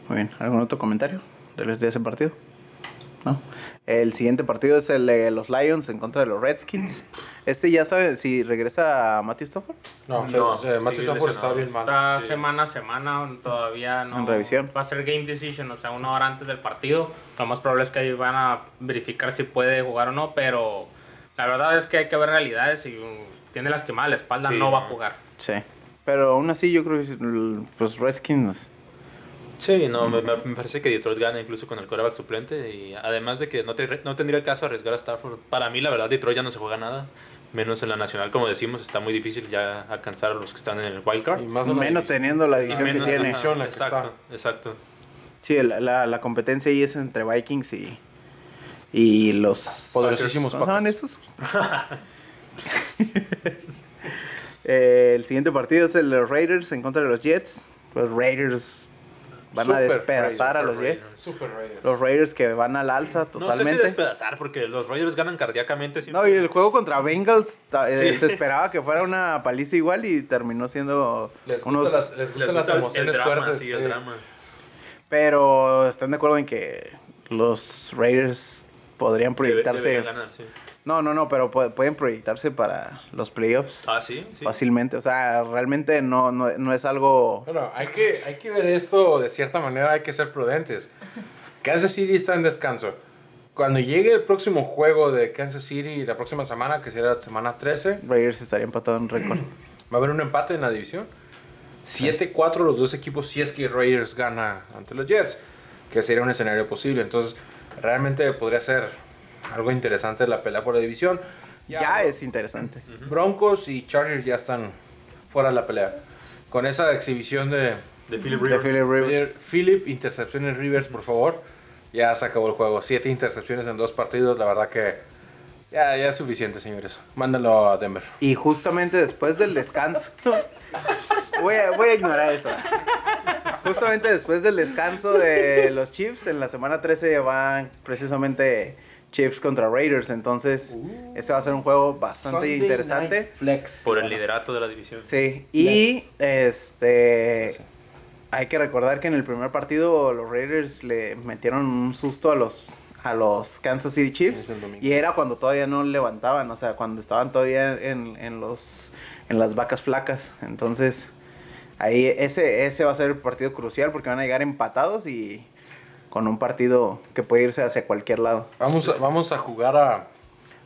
Muy bien. ¿Algún otro comentario de de ese partido? ¿No? El siguiente partido es el de los Lions en contra de los Redskins. Este ya sabe si regresa a Matthew Stafford. No, No, o sea, Matthew Stafford está bien mal. Está Sí. semana a semana, todavía no. En revisión. Va a ser game decision, o sea, una hora antes del partido. Lo más probable es que ahí van a verificar si puede jugar o no, pero la verdad es que hay que ver realidades. Si um, tiene lastimada la espalda, Sí. no va a jugar. Sí. Pero aún así yo creo que los Redskins... Sí, no, me, me- parece que Detroit gana incluso con el quarterback suplente. Y además de que no, te- no tendría caso arriesgar a Stafford. Para mí, la verdad, Detroit ya no se juega nada. Menos en la nacional, como decimos, está muy difícil ya alcanzar a los que están en el wild card. Y más la Menos teniendo la división que tiene. ajá, que exacto, exacto. Sí, la, la, la competencia ahí es entre Vikings y, y los... Poderosísimos ¿Cómo se llaman esos? Eh, el siguiente partido es el de los Raiders en contra de los Jets. Los Raiders van a despedazar a los Jets. Super Raiders. Los Raiders que van al alza No sé si totalmente. despedazar, porque los Raiders ganan cardíacamente. siempre. No, y el juego contra Bengals eh, Sí. se esperaba que fuera una paliza igual y terminó siendo Les unos... las, les Les gustan gusta las emociones el drama, fuertes. sí, el sí. drama. Pero están de acuerdo en que los Raiders podrían proyectarse... deberían ganar, sí. No, no, no, pero pu- pueden proyectarse para los playoffs Ah, sí, sí. fácilmente. O sea, realmente no, no, no es algo... Bueno, hay que, hay que ver esto de cierta manera, hay que ser prudentes. Kansas City está en descanso. Cuando llegue el próximo juego de Kansas City la próxima semana, que será la semana 13, Raiders estaría empatado en récord. va a haber un empate en la división. 7-4 los dos equipos si es que Raiders gana ante los Jets, que sería un escenario posible. Entonces, realmente podría ser algo interesante la pelea por la división. Ya es interesante. Broncos y Chargers ya están fuera de la pelea. Con esa exhibición de De Philip De Rivers. Philip Rivers. Intercepciones Rivers, por favor. Ya se acabó el juego. Siete intercepciones en dos partidos. La verdad que ya, ya es suficiente, señores. Mándalo a Denver. Y justamente después del descanso. voy, a, voy a ignorar eso. Justamente después del descanso de los Chiefs, en la semana 13 van precisamente Chiefs contra Raiders. Entonces, este va a ser un juego bastante Sunday interesante. Night Flex. Por el liderato de la división. Sí, y este. Hay que recordar que en el primer partido los Raiders le metieron un susto a los a los Kansas City Chiefs y era cuando todavía no levantaban, o sea, cuando estaban todavía en, en los en las vacas flacas. Entonces, ahí ese ese va a ser el partido crucial porque van a llegar empatados y con un partido que puede irse hacia cualquier lado. Vamos, a, vamos a jugar a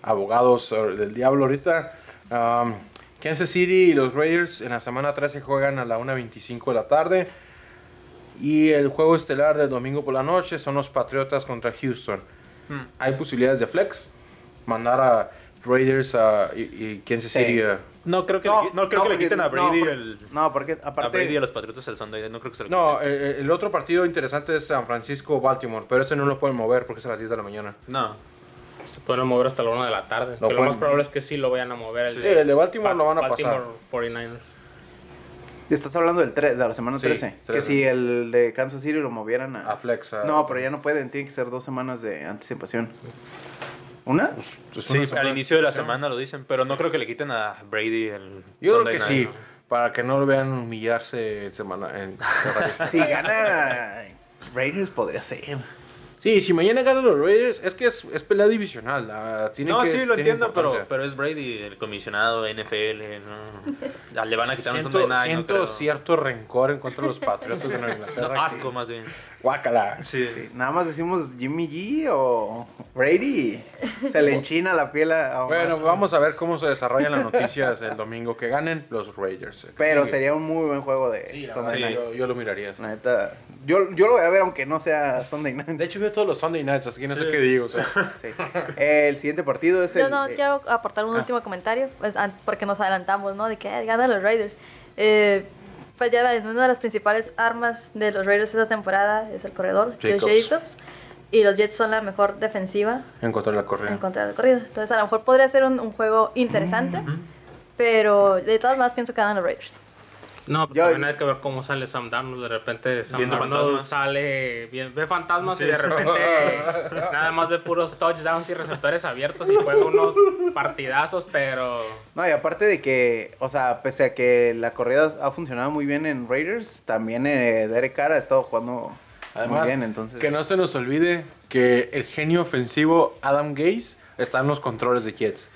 abogados eh, del diablo ahorita. Um, Kansas City y los Raiders en la semana 13 juegan a la 1.25 de la tarde. Y el juego estelar del domingo por la noche son los Patriotas contra Houston. Hmm. ¿Hay posibilidades de flex? Mandar a Raiders a, y, y Kansas Sí. City a- No creo que, le, no, creo que le quiten a Brady no, el. No, porque a aparte Brady y a los Patriotas el Sunday. No creo que se lo No, quiten. eh, el otro partido interesante es San Francisco-Baltimore, pero ese no lo pueden mover porque es a las 10 de la mañana. No. Se pueden mover hasta la 1 de la tarde. Lo que lo más probable es que sí lo vayan a mover. El Sí, el de Baltimore lo van a Baltimore pasar. 49ers. Estás hablando del tre- de la semana Sí, 13. Que 13. si el de Kansas City lo movieran a... A flex. a- No, pero ya no pueden. Tiene que ser dos semanas de anticipación. ¿Una? Es Sí, una al inicio de la semana lo dicen, pero no creo que le quiten a Brady el. Yo creo que night, sí, ¿no? para que no lo vean humillarse en semana. En Si gana Raiders podría ser. Sí, si mañana ganan los Raiders, es que es, es pelea divisional. ah, tiene No, que- sí, lo entiendo, pero, pero es Brady, el comisionado NFL. ¿no? Le van a quitar un siento, Sunday night. no siento cierto rencor en contra de los Patriotas de Nueva No, Inglaterra. asco, más bien. Guácala. Sí. Sí, Nada más decimos Jimmy G o Brady. Se le enchina la piel a... Omar. Bueno, vamos a ver cómo se desarrollan las noticias el domingo que ganen los Raiders. Pero Sí. sería un muy buen juego de Sí, la Sunday Night. yo, yo lo miraría. La neta, yo, yo lo voy a ver aunque no sea Sunday Night. De hecho, veo todos los Sunday nights, así que no sé Sí. qué digo. o sea. Sí. El siguiente partido es el... no eh, quiero aportar un ah. último comentario, pues, porque nos adelantamos, ¿no? De que eh, ganan los Raiders. Eh, pues ya una de las principales armas de los Raiders esta temporada es el corredor, Josh Jacobs. Jacobs. Y los Jets son la mejor defensiva En contra de la corrida. en contra del corrido. Entonces a lo mejor podría ser un, un juego interesante, pero de todas maneras pienso que ganan los Raiders. No, pues Yo- también hay que ver cómo sale Sam Darnold. De repente Sam Viendo Darnold fantasmas. sale, bien- ve fantasmas Sí. y de repente nada más ve puros touchdowns y receptores abiertos y juega unos partidazos, pero No, y aparte de que, o sea, pese a que la corrida ha funcionado muy bien en Raiders, también eh, Derek Carr ha estado jugando Además, muy bien, entonces... que no se nos olvide que el genio ofensivo Adam Gaze está en los controles de Jets.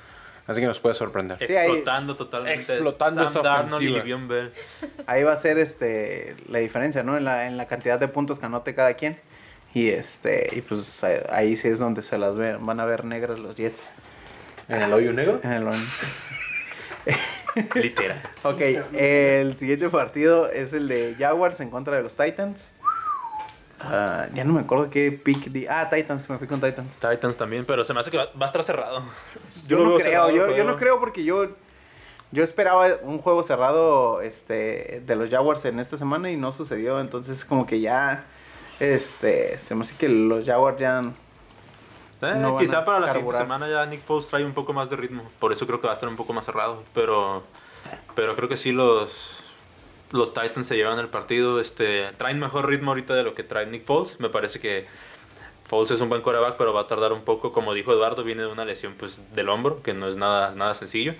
Así que nos puede sorprender. Sí, ahí- Explotando totalmente. Explotando esa Sam Darnold y ofensiva. Bell. Ahí va a ser este la diferencia, ¿no? En la, en la cantidad de puntos que anote cada quien. Y este y pues ahí- ahí sí es donde se las ve- van a ver negras los Jets. ¿En el hoyo negro? En el hoyo. Literal. ok, el siguiente partido es el de Jaguars en contra de los Titans. Ah, ya no me acuerdo qué pick di. Ah, Titans, me fui con Titans. Titans también, pero se me hace que va, va a estar cerrado. Yo, no creo, yo, yo no creo porque yo yo esperaba un juego cerrado este de los Jaguars en esta semana y no sucedió, entonces como que ya este se me hace que los Jaguars ya Eh, no quizá para la siguiente carburar. semana ya Nick Foles trae un poco más de ritmo. Por eso creo que va a estar un poco más cerrado. Pero, pero creo que sí los, los Titans se llevan el partido. Este, traen mejor ritmo ahorita de lo que trae Nick Foles. Me parece que Foles es un buen coreback, pero va a tardar un poco. Como dijo Eduardo, viene de una lesión pues, del hombro, que no es nada, nada sencillo.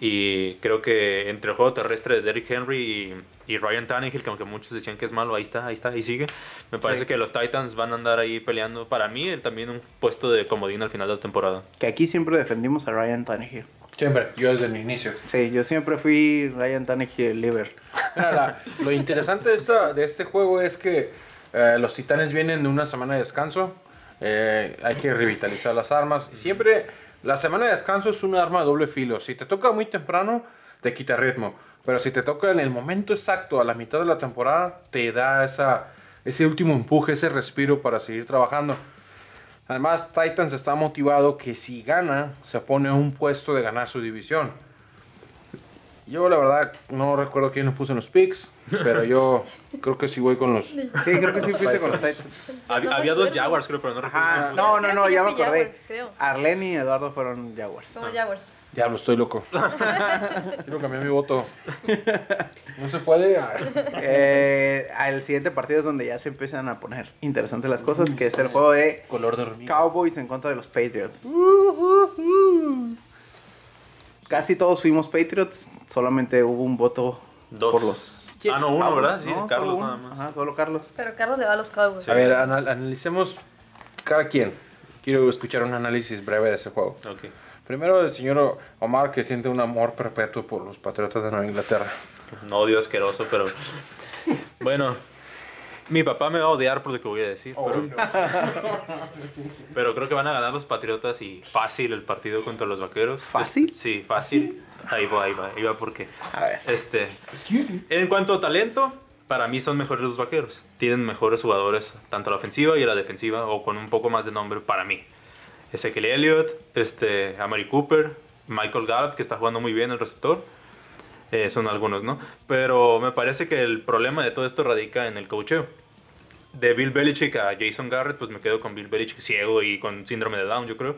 Y creo que entre el juego terrestre de Derrick Henry y, y Ryan Tannehill, que aunque muchos decían que es malo, ahí está, ahí está, ahí sigue. Me parece Sí. que los Titans van a andar ahí peleando. Para mí, él también un puesto de comodín al final de la temporada. Que aquí siempre defendimos a Ryan Tannehill. Siempre, yo desde el inicio. Sí, yo siempre fui Ryan Tannehill liver. Mira, la- lo interesante de, esta- de este juego es que eh, los titanes vienen de una semana de descanso. eh, hay que revitalizar las armas. Siempre, la semana de descanso es un arma de doble filo. Si te toca muy temprano, te quita ritmo. Pero si te toca en el momento exacto, a la mitad de la temporada, te da ese último empuje, ese respiro para seguir trabajando. Además, Titans está motivado que si gana, se pone a un puesto de ganar su división. Yo la verdad no recuerdo quién nos puso en los picks, pero yo creo que sí voy con los... Sí, creo que sí fuiste con los Titans. Había, No, había dos Jaguars, creo, pero no recuerdo. Ajá, quién puso. no, no, no, ya me acordé. Arlen y Eduardo fueron Jaguars. Somos Jaguars. Diablo, estoy loco. Quiero cambiar mi voto. No se puede. Eh, el siguiente partido es donde ya se empiezan a poner interesantes las cosas, que es el juego de Color de. Cowboys en contra de los Patriots. Casi todos fuimos Patriots, solamente hubo un voto Dos. por los Ah, no, uno, ¿verdad? Sí, No, Carlos nada más. Ajá, solo Carlos. Pero Carlos le va a los Cowboys. A ver, anal- analicemos cada quien. Quiero escuchar un análisis breve de ese juego. Ok. Primero el señor Omar que siente un amor perpetuo por los Patriotas de Nueva Inglaterra. Un odio asqueroso, pero. Bueno, mi papá me va a odiar por lo que voy a decir. pero... pero creo que van a ganar los Patriotas y fácil el partido contra los Vaqueros. ¿Fácil? Sí, fácil. Ahí va, ahí va, ahí va porque. A ver. Este. En cuanto a talento, para mí son mejores los Vaqueros. Tienen mejores jugadores, tanto a la ofensiva y a la defensiva, o con un poco más de nombre para mí. Ezekiel Elliott, este, Amari Cooper, Michael Gallup, que está jugando muy bien el receptor. Eh, son algunos, ¿no? Pero me parece que el problema de todo esto radica en el coacheo. De Bill Belichick a Jason Garrett, pues me quedo con Bill Belichick ciego y con síndrome de Down, yo creo,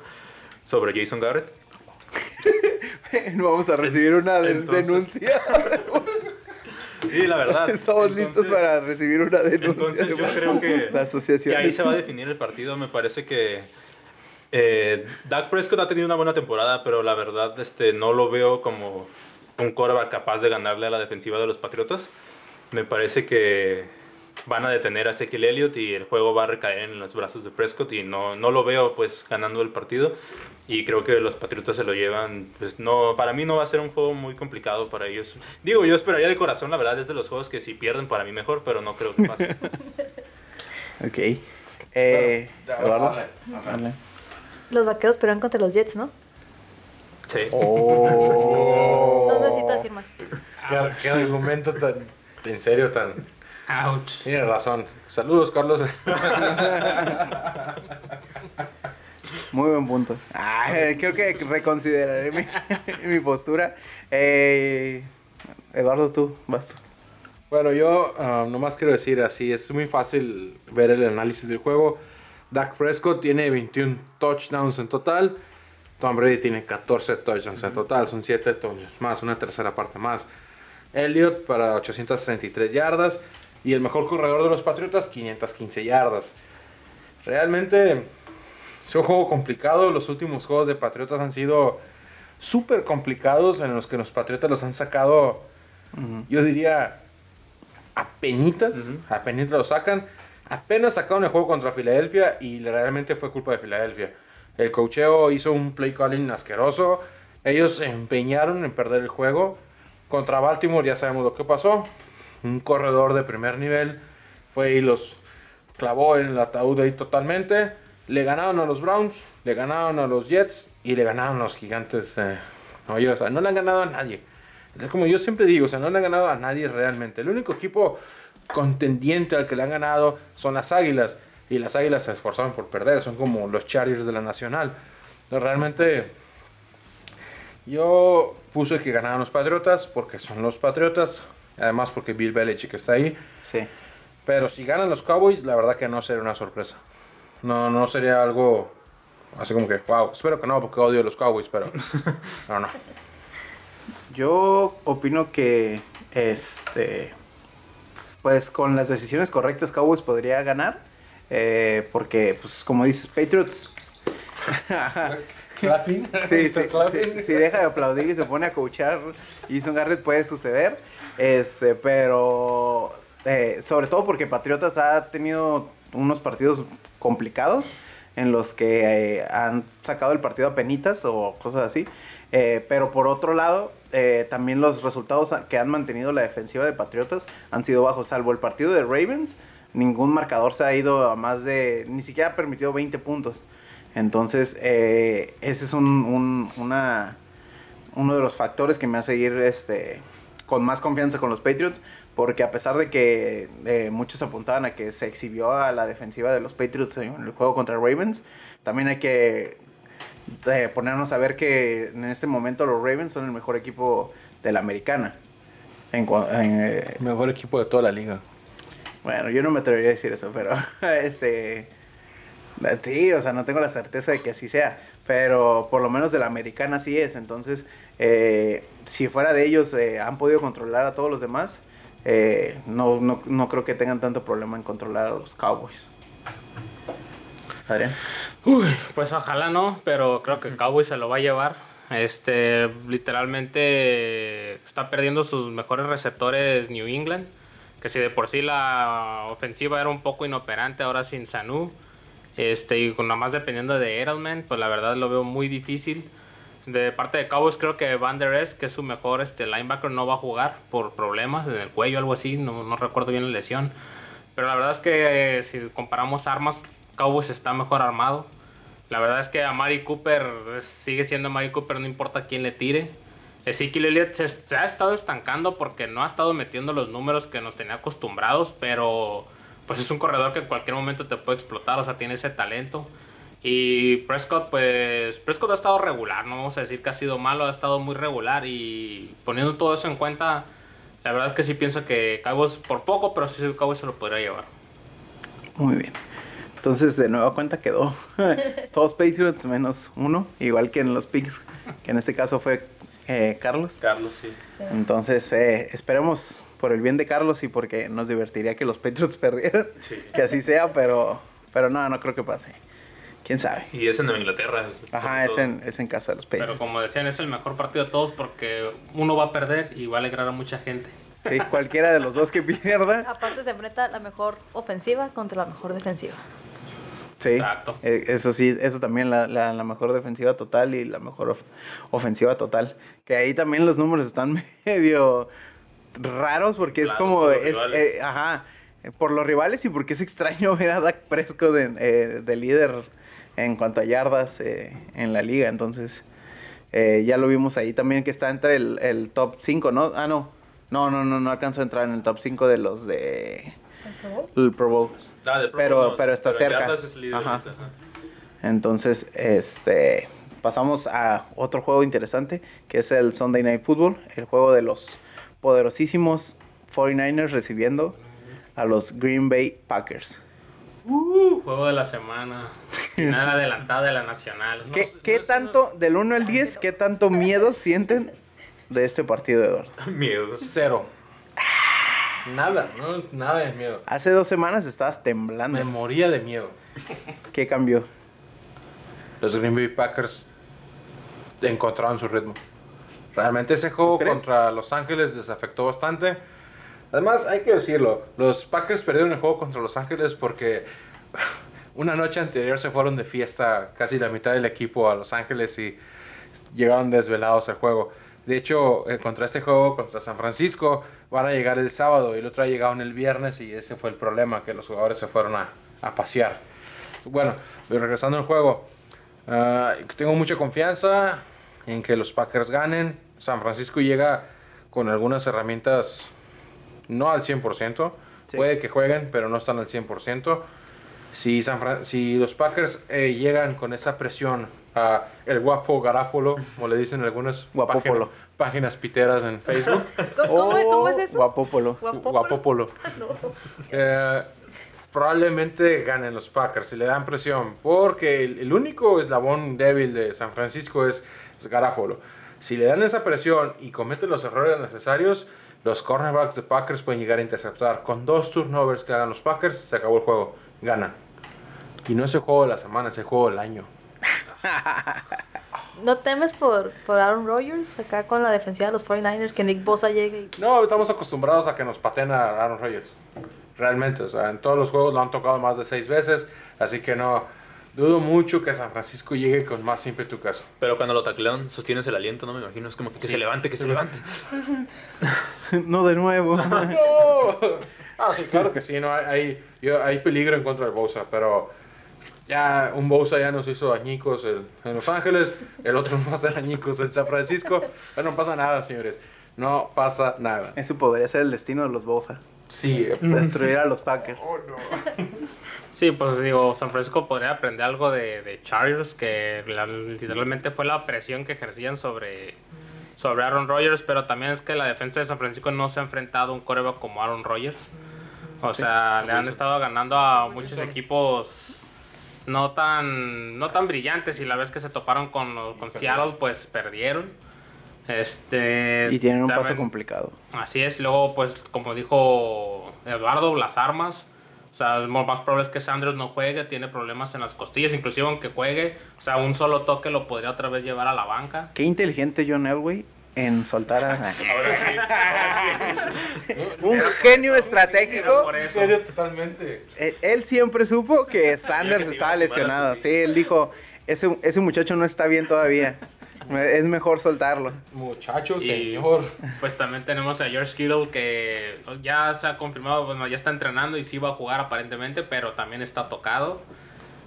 sobre Jason Garrett. Vamos a recibir una de- Entonces- denuncia. Sí, la verdad. Estamos listos Entonces- para recibir una denuncia. Entonces yo creo que, la asociación. que ahí se va a definir el partido. Me parece que eh, Dak Prescott ha tenido una buena temporada, pero la verdad este, no lo veo como un quarterback capaz de ganarle a la defensiva de los Patriotas. Me parece que van a detener a Ezekiel Elliott y el juego va a recaer en los brazos de Prescott y no, no lo veo pues ganando el partido. Y creo que los Patriotas se lo llevan, pues no, para mí no va a ser un juego muy complicado para ellos. Digo, yo esperaría de corazón, la verdad, es de los juegos que si pierden para mí mejor, pero no creo que pase. Ok. Eh, Ya, Eduardo. dale, dale. Dale. Los vaqueros pelean contra los Jets, ¿no? Sí. Oh. No necesito decir más. ¿Qué, qué argumento tan... En serio, tan... Ouch. Tienes razón. Saludos, Carlos. Muy buen punto. Ah, creo que reconsideraré mi, mi postura. Eh, Eduardo, tú, vas tú. Bueno, yo ah, nomás quiero decir así, es muy fácil ver el análisis del juego. Dak Prescott tiene 21 touchdowns en total. Tom Brady tiene 14 touchdowns en total, son 7 touchdowns más, una tercera parte más. Elliott para 833 yardas y el mejor corredor de los Patriotas 515 yardas. Realmente es un juego complicado, los últimos juegos de Patriotas han sido súper complicados en los que los Patriotas los han sacado, yo diría, apenitas, Ujú. apenitas lo sacan. Apenas sacaron el juego contra Filadelfia y realmente fue culpa de Filadelfia. El cocheo hizo un play calling asqueroso. Ellos se empeñaron en perder el juego. Contra Baltimore ya sabemos lo que pasó. Un corredor de primer nivel fue y los clavó en el ataúd ahí totalmente. Le ganaron a los Browns, le ganaron a los Jets y le ganaron a los gigantes. eh, Oye, o sea, no le han ganado a nadie. Como yo siempre digo, o sea, no le han ganado a nadie realmente. El único equipo contendiente al que le han ganado son las Águilas. Y las Águilas se esforzaron por perder, son como los Chargers de la Nacional. Entonces, realmente yo puse que ganaban los Patriotas porque son los Patriotas. Además porque Bill Belichick está ahí. Sí. Pero si ganan los Cowboys, la verdad que no sería una sorpresa. No, no sería algo así como que, wow, espero que no, porque odio a los Cowboys, pero no, no. Yo opino que este pues con las decisiones correctas Cowboys podría ganar. eh, porque, pues como dices, Patriots Clapping. Sí, sí, sí, si deja de aplaudir y se pone a coachar Jason Garrett puede suceder. Este, pero eh, sobre todo porque Patriotas ha tenido unos partidos complicados en los que eh, han sacado el partido a penitas o cosas así. Eh, pero por otro lado, también los resultados que han mantenido la defensiva de Patriotas han sido bajos, salvo el partido de Ravens. Ningún marcador se ha ido a más de, ni siquiera ha permitido 20 puntos. Entonces, ese es un, uno de los factores que me hace ir este, con más confianza con los Patriots, porque a pesar de que eh, muchos apuntaban a que se exhibió a la defensiva de los Patriots en el juego contra Ravens, también hay que eh, ponernos a ver que en este momento los Ravens son el mejor equipo de la americana. En en, eh, Mejor equipo de toda la liga. bueno, yo no me atrevería a decir eso, pero este sí, o sea, no tengo la certeza de que así sea, pero por lo menos de la americana sí es. Entonces, eh, si fuera de ellos eh, han podido controlar a todos los demás, eh, no, no, no creo que tengan tanto problema en controlar a los Cowboys. Adrián. Uy, pues ojalá no, pero creo que Cowboys se lo va a llevar. Este, literalmente está perdiendo sus mejores receptores New England, que si de por sí la ofensiva era un poco inoperante, ahora sin Sanu, este, y nada más dependiendo de Edelman, pues la verdad lo veo muy difícil. De parte de Cowboys creo que Van Der Esch, que es su mejor este, linebacker, no va a jugar por problemas en el cuello, algo así, no, no recuerdo bien la lesión. Pero la verdad es que eh, si comparamos armas, Cowboys está mejor armado. La verdad es que a Mari Cooper eh, sigue siendo Mari Cooper, no importa quién le tire. Ezekiel Elliott se, se ha estado estancando porque no ha estado metiendo los números que nos tenía acostumbrados, pero pues es un corredor que en cualquier momento te puede explotar, o sea, tiene ese talento. Y Prescott, pues Prescott ha estado regular, no vamos a decir que ha sido malo, ha estado muy regular y poniendo todo eso en cuenta, la verdad es que sí pienso que Cowboys por poco, pero sí Cowboys se lo podría llevar. Muy bien. Entonces, de nueva cuenta quedó todos Patriots menos uno, igual que en los picks, que en este caso fue eh, Carlos. Carlos, sí. Entonces, eh, esperemos por el bien de Carlos y porque nos divertiría que los Patriots perdieran, Sí. que así sea, pero, pero no, no creo que pase. ¿Quién sabe? Y es en Nueva Inglaterra. Ajá, es en, es en casa de los Patriots. Pero como decían, es el mejor partido de todos porque uno va a perder y va a alegrar a mucha gente. Sí, cualquiera de los dos que pierda. Aparte se enfrenta la mejor ofensiva contra la mejor defensiva. Sí, Exacto. eh, eso sí, eso también, la, la, la mejor defensiva total y la mejor of- ofensiva total. Que ahí también los números están medio raros porque es como, es, eh, ajá, por los rivales y porque es extraño ver a Dak Prescott de, eh, de líder en cuanto a yardas eh, en la liga. Entonces, eh, ya lo vimos ahí también que está entre el, el top 5, ¿no? Ah, no. No, no, no, no alcanzó a entrar en el top 5 de los de el Pro Bowl. Ah, Pro Pero- Bowl no, pero está cerca. yardas es líder Ajá. ahorita, ajá. Entonces, este, pasamos a otro juego interesante, que es el Sunday Night Football, el juego de los poderosísimos 49ers recibiendo a los Green Bay Packers. Juego de la semana. Final adelantada de la nacional. No ¿Qué, tanto, del 1 al 10, qué tanto miedo sienten de este partido, Eduardo? Miedo. Cero. Nada, no, nada de miedo. Hace dos semanas estabas temblando. Me moría de miedo. ¿Qué cambió? Los Green Bay Packers encontraron su ritmo. Realmente ese juego contra Los Ángeles les afectó bastante. Además, hay que decirlo, los Packers perdieron el juego contra Los Ángeles porque una noche anterior se fueron de fiesta casi la mitad del equipo a Los Ángeles y llegaron desvelados al juego. De hecho, eh, contra este juego, contra San Francisco, van a llegar el sábado y el otro ha llegado el viernes y ese fue el problema, que los jugadores se fueron a, a pasear. Bueno, regresando al juego, ah, tengo mucha confianza en que los Packers ganen. San Francisco llega con algunas herramientas no al 100%. Sí. Puede que jueguen, pero no están al 100%. Si, San Fran- si los Packers eh, llegan con esa presión a el guapo Garapolo, como le dicen algunas páginas, páginas piteras en Facebook, ¿Cómo, es- cómo es Oh, eso? Guapopolo. Guapopolo. Guapopolo. No. Eh, probablemente ganen los Packers si le dan presión, porque el, el único eslabón débil de San Francisco es, es Garafolo. Si le dan esa presión y cometen los errores necesarios, Los cornerbacks de Packers pueden llegar a interceptar. Con dos turnovers que hagan los Packers, se acabó el juego. Gana. Y no es el juego de la semana, es el juego del año. ¿No temes por, por Aaron Rodgers acá con la defensiva de los 49ers que Nick Bosa llegue y... No, estamos acostumbrados a que nos pateen a Aaron Rodgers. Realmente, o sea, en todos los juegos lo han tocado más de seis veces. Así que no, dudo mucho que San Francisco llegue con más ímpetu que eso. Pero cuando lo taclean, sostienes el aliento, no me imagino. Es como que, que se levante, que se levante. no de nuevo. ¡No! Ah, sí, claro que sí, no, hay, hay, yo- hay peligro en contra de Bosa, pero ya un Bosa ya nos hizo añicos en, en Los Ángeles, el otro nos va a hacer añicos en San Francisco. Pero no pasa nada, señores. No pasa nada. Eso podría ser el destino de los Bosa. Sí, Destruir a los Packers. Sí, pues digo, San Francisco podría aprender algo de, de Chargers, que la- literalmente fue la presión que ejercían sobre, sobre Aaron Rodgers, pero también es que la defensa de San Francisco no se ha enfrentado a un coreback como Aaron Rodgers. O sea, le han estado ganando a muchos equipos no tan, no tan brillantes y la vez que se toparon con, con Seattle, pues perdieron. Este, Y tienen un paso también- complicado. Así es, luego pues como dijo Eduardo, las armas. O sea, lo más probable es que Sanders no juegue, tiene problemas en las costillas, inclusive aunque juegue, o sea, un solo toque lo podría otra vez llevar a la banca. Qué inteligente John Elway en soltar a... Ahora sí, ahora sí. un genio estratégico. Eso. totalmente. Él, él siempre supo que Sanders estaba lesionado. Sí, él dijo, ese, ese muchacho no está bien todavía. Es mejor soltarlo. Muchacho, Y- señor. Pues también tenemos a George Kittle que ya se ha confirmado, bueno, ya está entrenando y sí va a jugar aparentemente, pero también está tocado.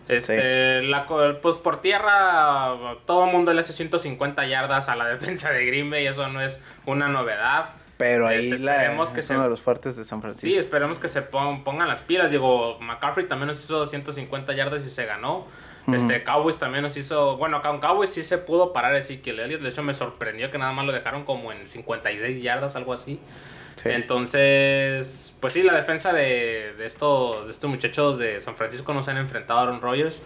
Este, la, co- pues por tierra todo el mundo le hace 150 yardas a la defensa de Green Bay, eso no es una novedad. Pero ahí Este, la, esperemos que es se- uno de los fuertes de San Sí, Francisco. esperemos que se pon- pongan las pilas. Digo, McCaffrey también nos hizo 150 yardas y se ganó. Este, Cowboys también nos hizo. Bueno, con Cowboys sí se pudo parar Ezekiel Elliott. De hecho, me sorprendió que nada más lo dejaron como en 56 yardas, algo así. Sí. Entonces, pues sí, la defensa de, de estos, de estos muchachos de San Francisco no se han enfrentado a Aaron Rodgers.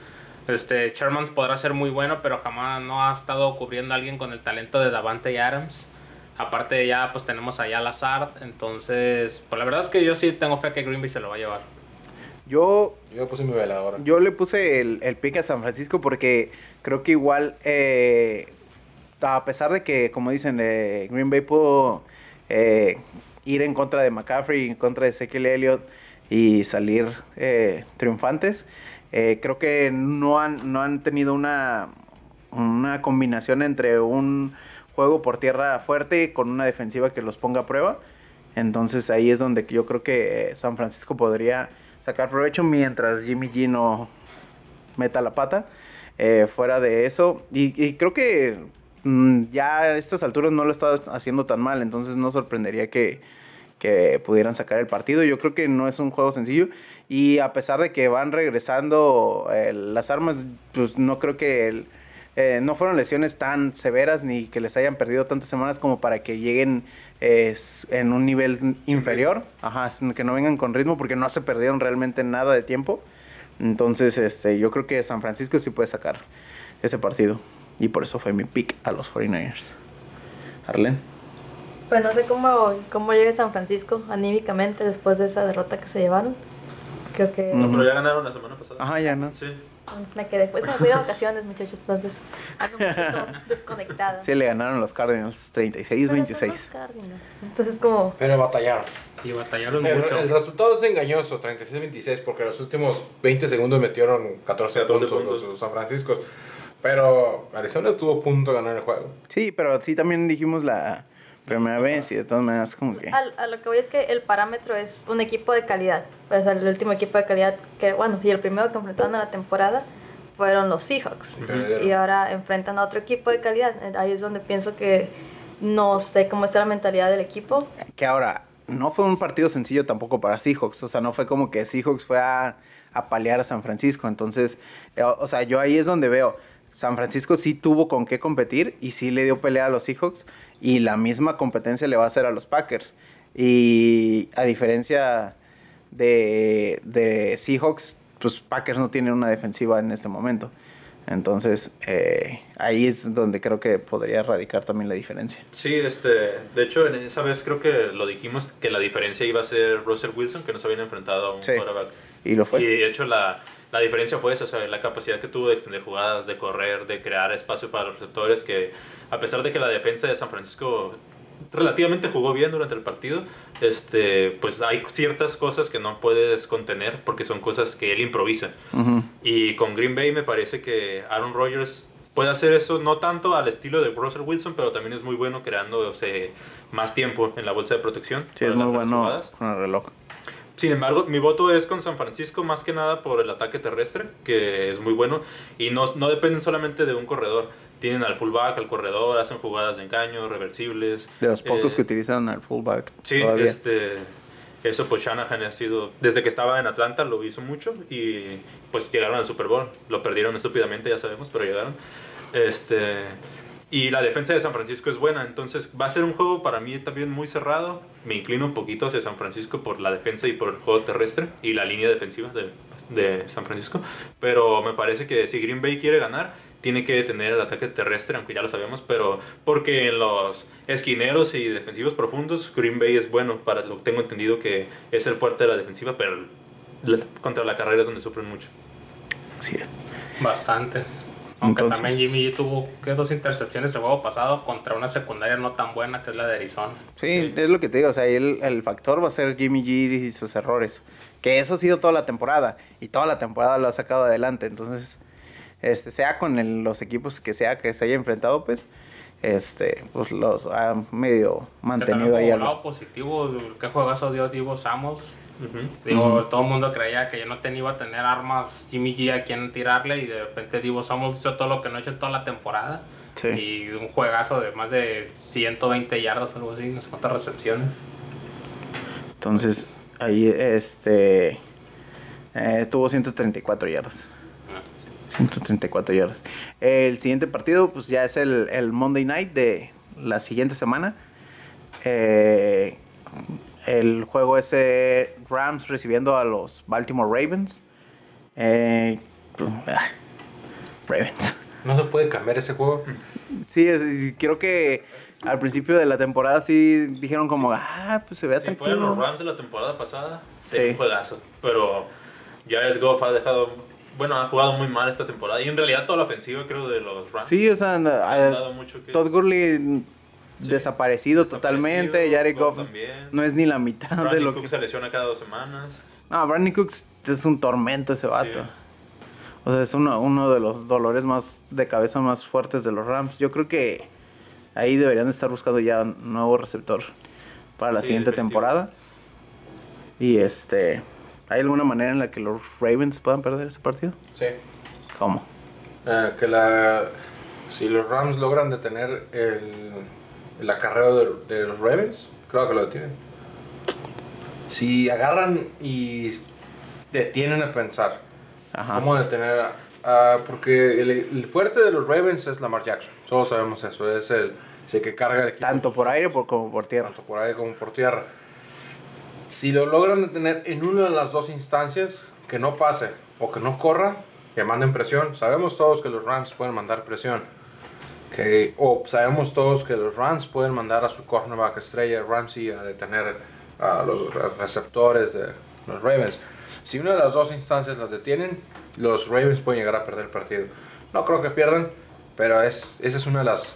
Este, Sherman podrá ser muy bueno, pero jamás no ha estado cubriendo a alguien con el talento de Davante Adams. Aparte ya pues tenemos allá a Lazard, entonces pues la verdad es que yo sí tengo fe que Green Bay se lo va a llevar. Yo Yo puse mi veladora. Yo le puse el, el pick a San Francisco porque creo que igual, eh, a pesar de que, como dicen, eh, Green Bay pudo eh, ir en contra de McCaffrey, en contra de Ezekiel Elliott y salir triunfantes, creo que no han, no han tenido una, una combinación entre un juego por tierra fuerte con una defensiva que los ponga a prueba. Entonces ahí es donde yo creo que San Francisco podría sacar provecho mientras Jimmy G no meta la pata. Eh, fuera de eso, y, creo que mm, ya a estas alturas no lo está haciendo tan mal, entonces no sorprendería que, que pudieran sacar el partido. Yo creo que no es un juego sencillo y a pesar de que van regresando eh, las armas, pues no creo que el- eh, no fueron lesiones tan severas ni que les hayan perdido tantas semanas como para que lleguen eh, en un nivel inferior, Ajá, que no vengan con ritmo porque no se perdieron realmente nada de tiempo. Entonces, este, yo creo que San Francisco sí puede sacar ese partido. Y por eso fue mi pick a los 49ers. Arlen. Pues no sé cómo, cómo llegue San Francisco anímicamente después de esa derrota que se llevaron. Creo que. No, pero ya ganaron la semana pasada. Ajá, ya no. Sí. Me quedé. Pues me fui de vacaciones, muchachos, entonces ando un poquito desconectada. Sí, le ganaron los Cardinals 36-26. Pero son los Cardinals. Entonces, como. Pero batallaron. Y batallaron El, mucho. el resultado es engañoso, 36-26, porque los últimos 20 segundos metieron 14, 14 puntos, los San Francisco. Pero Arizona estuvo a punto de ganar el juego. Sí, pero sí también dijimos la primera vez y de todas maneras como que... A, a lo que voy es que el parámetro es un equipo de calidad. Pues el último equipo de calidad que, bueno, y el primero que enfrentaron a la temporada fueron los Seahawks. Y ahora enfrentan a otro equipo de calidad. Ahí es donde pienso que no sé cómo está la mentalidad del equipo. Que ahora, no fue un partido sencillo tampoco para Seahawks. O sea, no fue como que Seahawks fue a, a palear a San Francisco. Entonces, eh, o, o sea, yo ahí es donde veo. San Francisco sí tuvo con qué competir y sí le dio pelea a los Seahawks. Y la misma competencia le va a hacer a los Packers. Y a diferencia de, de Seahawks, pues Packers no tiene una defensiva en este momento. Entonces, eh, ahí es donde creo que podría radicar también la diferencia. Sí, este, de hecho, en esa vez creo que lo dijimos que la diferencia iba a ser Russell Wilson, que no se habían enfrentado a un Sí. quarterback. Y lo fue. Y de hecho, la, la diferencia fue esa, o sea, la capacidad que tuvo de extender jugadas, de correr, de crear espacio para los receptores, que a pesar de que la defensa de San Francisco relativamente jugó bien durante el partido, este, pues hay ciertas cosas que no puedes contener porque son cosas que él improvisa. Ujú. Y con Green Bay me parece que Aaron Rodgers puede hacer eso, no tanto al estilo de Russell Wilson, pero también es muy bueno creando o sea, más tiempo en la bolsa de protección. Sí, es muy bueno jugadas. con el reloj. Sin embargo, mi voto es con San Francisco más que nada por el ataque terrestre, que es muy bueno. Y no, no dependen solamente de un corredor. Tienen al fullback, al corredor, hacen jugadas de engaño, reversibles. De los pocos Eh, que utilizan al fullback Sí, todavía. este, eso pues Shanahan ha sido, desde que estaba en Atlanta lo hizo mucho y pues llegaron al Super Bowl. Lo perdieron estúpidamente, ya sabemos, pero llegaron. Este, y la defensa de San Francisco es buena, entonces va a ser un juego para mí también muy cerrado. Me inclino un poquito hacia San Francisco por la defensa y por el juego terrestre y la línea defensiva de, de San Francisco. Pero me parece que si Green Bay quiere ganar, tiene que detener el ataque terrestre, aunque ya lo sabemos, pero porque en los esquineros y defensivos profundos, Green Bay es bueno, para lo que tengo entendido que es el fuerte de la defensiva, pero contra la carrera es donde sufren mucho. Sí. Bastante. Aunque Entonces- también Jimmy G tuvo dos intercepciones el juego pasado contra una secundaria no tan buena que es la de Arizona. Sí, es lo que te digo, o sea, el, el factor va a ser Jimmy G y sus errores. Que eso ha sido toda la temporada, y toda la temporada lo ha sacado adelante, entonces, este, sea con el- los equipos que sea que se haya enfrentado, pues, este, pues los ha medio mantenido ahí al... lado positivo, ¿qué juegazo dio Divo Samuels? Ujú. Digo, todo el mundo creía que ya no tenía, iba a tener armas Jimmy G a quien tirarle y de repente Divo Samuels hizo todo lo que no ha hecho en toda la temporada. Sí. Y un juegazo de más de 120 yardas, algo así, no sé cuántas recepciones. Entonces, ahí, este, eh, tuvo 134 yardas. 134 yardas. El siguiente partido, pues ya es el, el Monday Night de la siguiente semana. Eh, el juego es eh, Rams recibiendo a los Baltimore Ravens. Eh, pues, ah, Ravens. No se puede cambiar ese juego. Sí, es- creo que al principio de la temporada sí dijeron como, ah, pues se ve Si fueran atractivo. los Rams de la temporada pasada, Sí. un juegazo. Pero Jared Goff ha dejado, bueno, ha jugado muy mal esta temporada. Y en realidad toda la ofensiva, creo, de los Rams. Sí, o sea, han a- dado mucho que... Todd Gurley Sí. desaparecido, Desaparecido, totalmente. Jared Goff también. no es ni la mitad de Brandon lo Cook que. se lesiona cada dos semanas. No, Brandon Cooks es un tormento ese vato. Sí. O sea, es uno, uno de los dolores más de cabeza más fuertes de los Rams. Yo creo que ahí deberían estar buscando ya un nuevo receptor para la Sí, siguiente temporada. Y este, ¿hay alguna manera en la que los Ravens puedan perder ese partido? Sí. ¿Cómo? Eh, que la, si los Rams logran detener el, el acarreo de, de los Ravens, claro que lo detienen. Si agarran y detienen a pensar Ajá. cómo detener a... a- porque el, el fuerte de los Ravens es Lamar Jackson. Todos sabemos eso. Es el, es el que carga el equipo. Tanto por aire por- como por tierra. tanto por aire como por tierra. Si lo logran detener en una de las dos instancias, que no pase o que no corra, que manden presión. Sabemos todos que los Rams pueden mandar presión. Que, o sabemos todos que los Rams pueden mandar a su cornerback estrella Ramsey a detener a los re- receptores de los Ravens. Si una de las dos instancias las detienen, los Ravens pueden llegar a perder el partido. No creo que pierdan, pero es, esa es una de las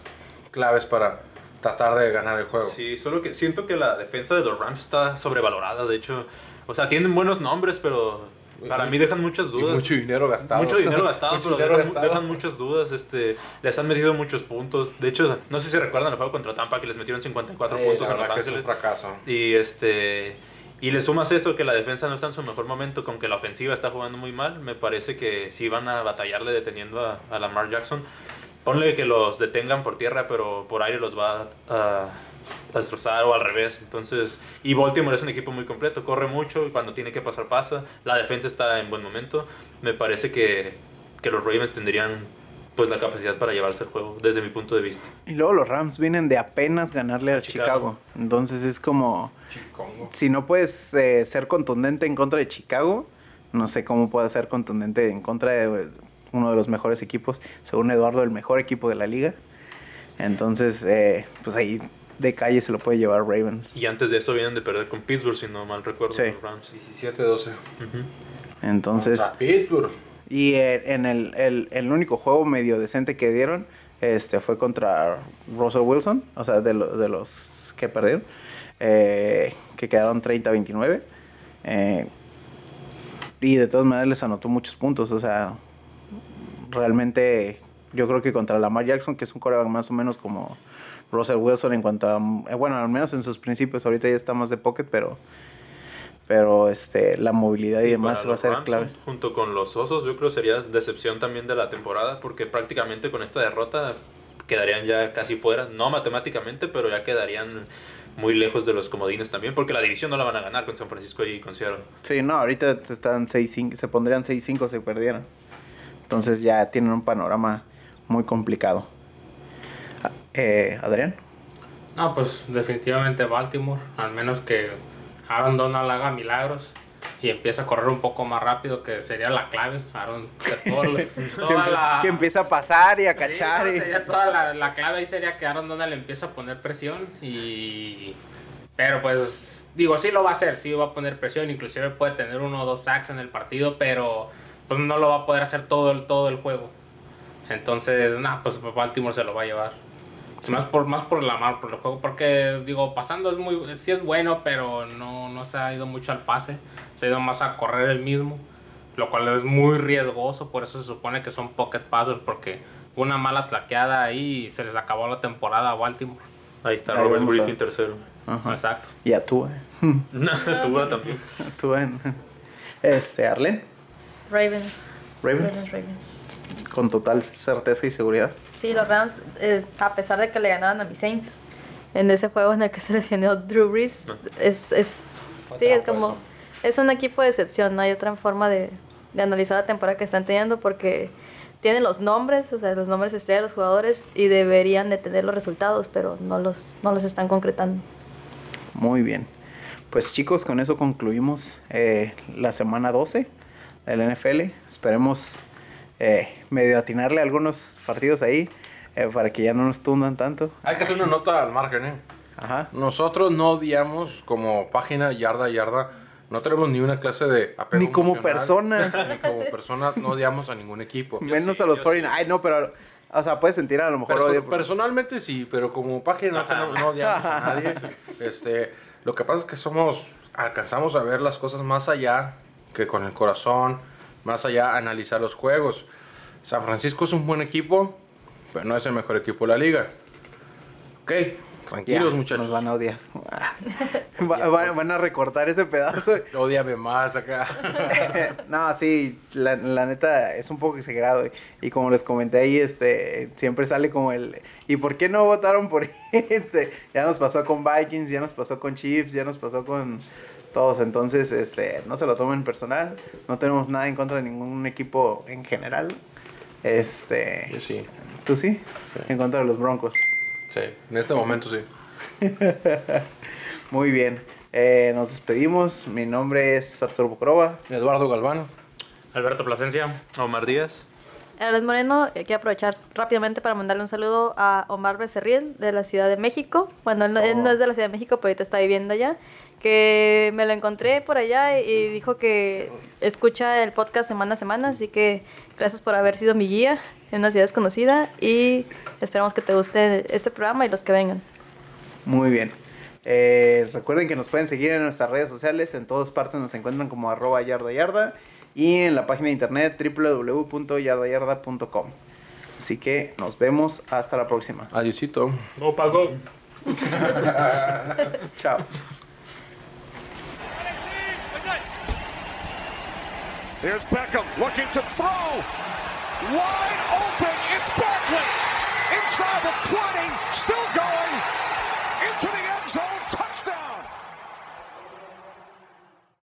claves para tratar de ganar el juego. Sí, solo que siento que la defensa de los Rams está sobrevalorada. De hecho, o sea, tienen buenos nombres, pero para mí dejan muchas Y dudas. mucho dinero gastado. Mucho dinero gastado, Mucho pero dinero dejan, gastado. dejan muchas dudas. Este, les han metido muchos puntos. De hecho, no sé si recuerdan el juego contra Tampa que les metieron 54 Eh, puntos en Los que es un Ángeles. fracaso. Y este y le sumas eso que la defensa no está en su mejor momento, con que la ofensiva está jugando muy mal, me parece que sí van a batallarle deteniendo a, a Lamar Jackson. Ponle que los detengan por tierra, pero por aire los va a, a destrozar o al revés. Entonces, y Baltimore es un equipo muy completo, corre mucho y cuando tiene que pasar pasa. La defensa está en buen momento. Me parece que, que los Ravens tendrían pues la capacidad para llevarse el juego desde mi punto de vista. Y luego los Rams vienen de apenas ganarle a Chicago. Chicago. Entonces es como, Chicongo. si no puedes eh, ser contundente en contra de Chicago, no sé cómo puedes ser contundente en contra de uno de los mejores equipos, según Eduardo, el mejor equipo de la liga. Entonces, eh, pues ahí de calle se lo puede llevar Ravens. Y antes de eso vienen de perder con Pittsburgh, si no mal recuerdo, Sí. los Rams. 17-12. Entonces, Contra Pittsburgh. y eh, en el, el, el único juego medio decente que dieron este fue contra Russell Wilson, o sea, de, lo- de los que perdieron, eh, que quedaron 30-29. eh, y de todas maneras les anotó muchos puntos, o sea, realmente yo creo que contra Lamar Jackson, que es un coreback más o menos como Russell Wilson en cuanto a, eh, bueno, al menos en sus principios, ahorita ya está más de pocket, pero pero este la movilidad y, Y demás va a ser clave. Junto con los Osos, yo creo sería decepción también de la temporada, porque prácticamente con esta derrota quedarían ya casi fuera, no matemáticamente, pero ya quedarían muy lejos de los comodines también, porque la división no la van a ganar con San Francisco y con Seattle. Sí, no, ahorita están 6-5, se pondrían 6-5 si perdieran. Entonces ya tienen un panorama muy complicado. Eh, Adrián. No, pues definitivamente Baltimore, al menos que Aaron Donald haga milagros y empiece a correr un poco más rápido, que sería la clave. Aaron, todo toda la- Que empieza a pasar y a cachar. y- sería toda la, la clave ahí sería que Aaron Donald empieza a poner presión y... Pero pues, digo, sí lo va a hacer, sí va a poner presión, inclusive puede tener uno o dos sacks en el partido, pero pues no lo va a poder hacer todo el, todo el juego. Entonces, nada, pues Baltimore se lo va a llevar. Más por, más por la mar, por el juego, porque digo, pasando es muy, sí es bueno, pero no, no se ha ido mucho al pase, se ha ido más a correr el mismo, lo cual es muy riesgoso, por eso se supone que son pocket passers, porque una mala tlaqueada ahí y se les acabó la temporada a Baltimore. Ahí está Ahí Robert Griffin tercero. Ajá. Exacto. Y a tú, Tuvo también. tú en- Este, Arlen. Ravens. Ravens. Ravens, Ravens. Con total certeza y seguridad. Sí, los Rams, eh, a pesar de que le ganaban a mis Saints en ese juego en el que se lesionó Drew Brees, es, es, Fue sí, es como, es un equipo de excepción, no hay otra forma de, de analizar la temporada que están teniendo porque tienen los nombres, o sea, los nombres estrella de los jugadores y deberían de tener los resultados, pero no los, no los están concretando. Muy bien. Pues chicos, con eso concluimos eh, la semana 12 del NFL. Esperemos eh, medio atinarle a algunos partidos ahí eh, para que ya no nos tundan tanto. Hay que hacer una nota al margen, ¿eh? Ajá. Nosotros no odiamos como página yarda a yarda. No tenemos ni una clase de apego Ni como personas. Ni como personas no odiamos a ningún equipo. Menos sí, a los yo 49. Ay, no, pero. O sea, puedes sentir a lo mejor Perso- odio. por- personalmente sí, pero como página no, no odiamos a nadie. Este, lo que pasa es que somos, alcanzamos a ver las cosas más allá que con el corazón, más allá analizar los juegos. San Francisco es un buen equipo, pero no es el mejor equipo de la liga. Ok, Ya, tranquilos muchachos. Nos van a odiar. Va- va- van a recortar ese pedazo. Odiame más acá. no, sí, la, la neta es un poco exagerado. Y, y como les comenté ahí, este, siempre sale como el. ¿Y por qué no votaron por este? Ya nos pasó con Vikings, ya nos pasó con Chiefs, ya nos pasó con todos. Entonces, este, no se lo tomen personal. No tenemos nada en contra de ningún equipo en general. Este, Yo sí, ¿tú sí? En contra de los Broncos. sí, en este momento sí. Muy bien. Eh, nos despedimos. Mi nombre es Arturo Bucrova. Eduardo Galvano. Alberto Plasencia. Omar Díaz. Alex Moreno, quiero aprovechar rápidamente para mandarle un saludo a Omar Becerril de la Ciudad de México. Bueno, él no, él no es de la Ciudad de México, pero ahorita está viviendo allá. Que me lo encontré por allá y dijo que escucha el podcast semana a semana. Así que gracias por haber sido mi guía en una ciudad desconocida. Y esperamos que te guste este programa y los que vengan. Muy bien. Eh, recuerden que nos pueden seguir en nuestras redes sociales. En todas partes nos encuentran como arroba yarda yarda. Y en la página de internet www.yardayarda.com. Así que nos vemos hasta la próxima. Adiosito. Go, Paco. Chao. Here's Beckham looking to throw. Wide open. It's Barkley. Inside the 20. Still going.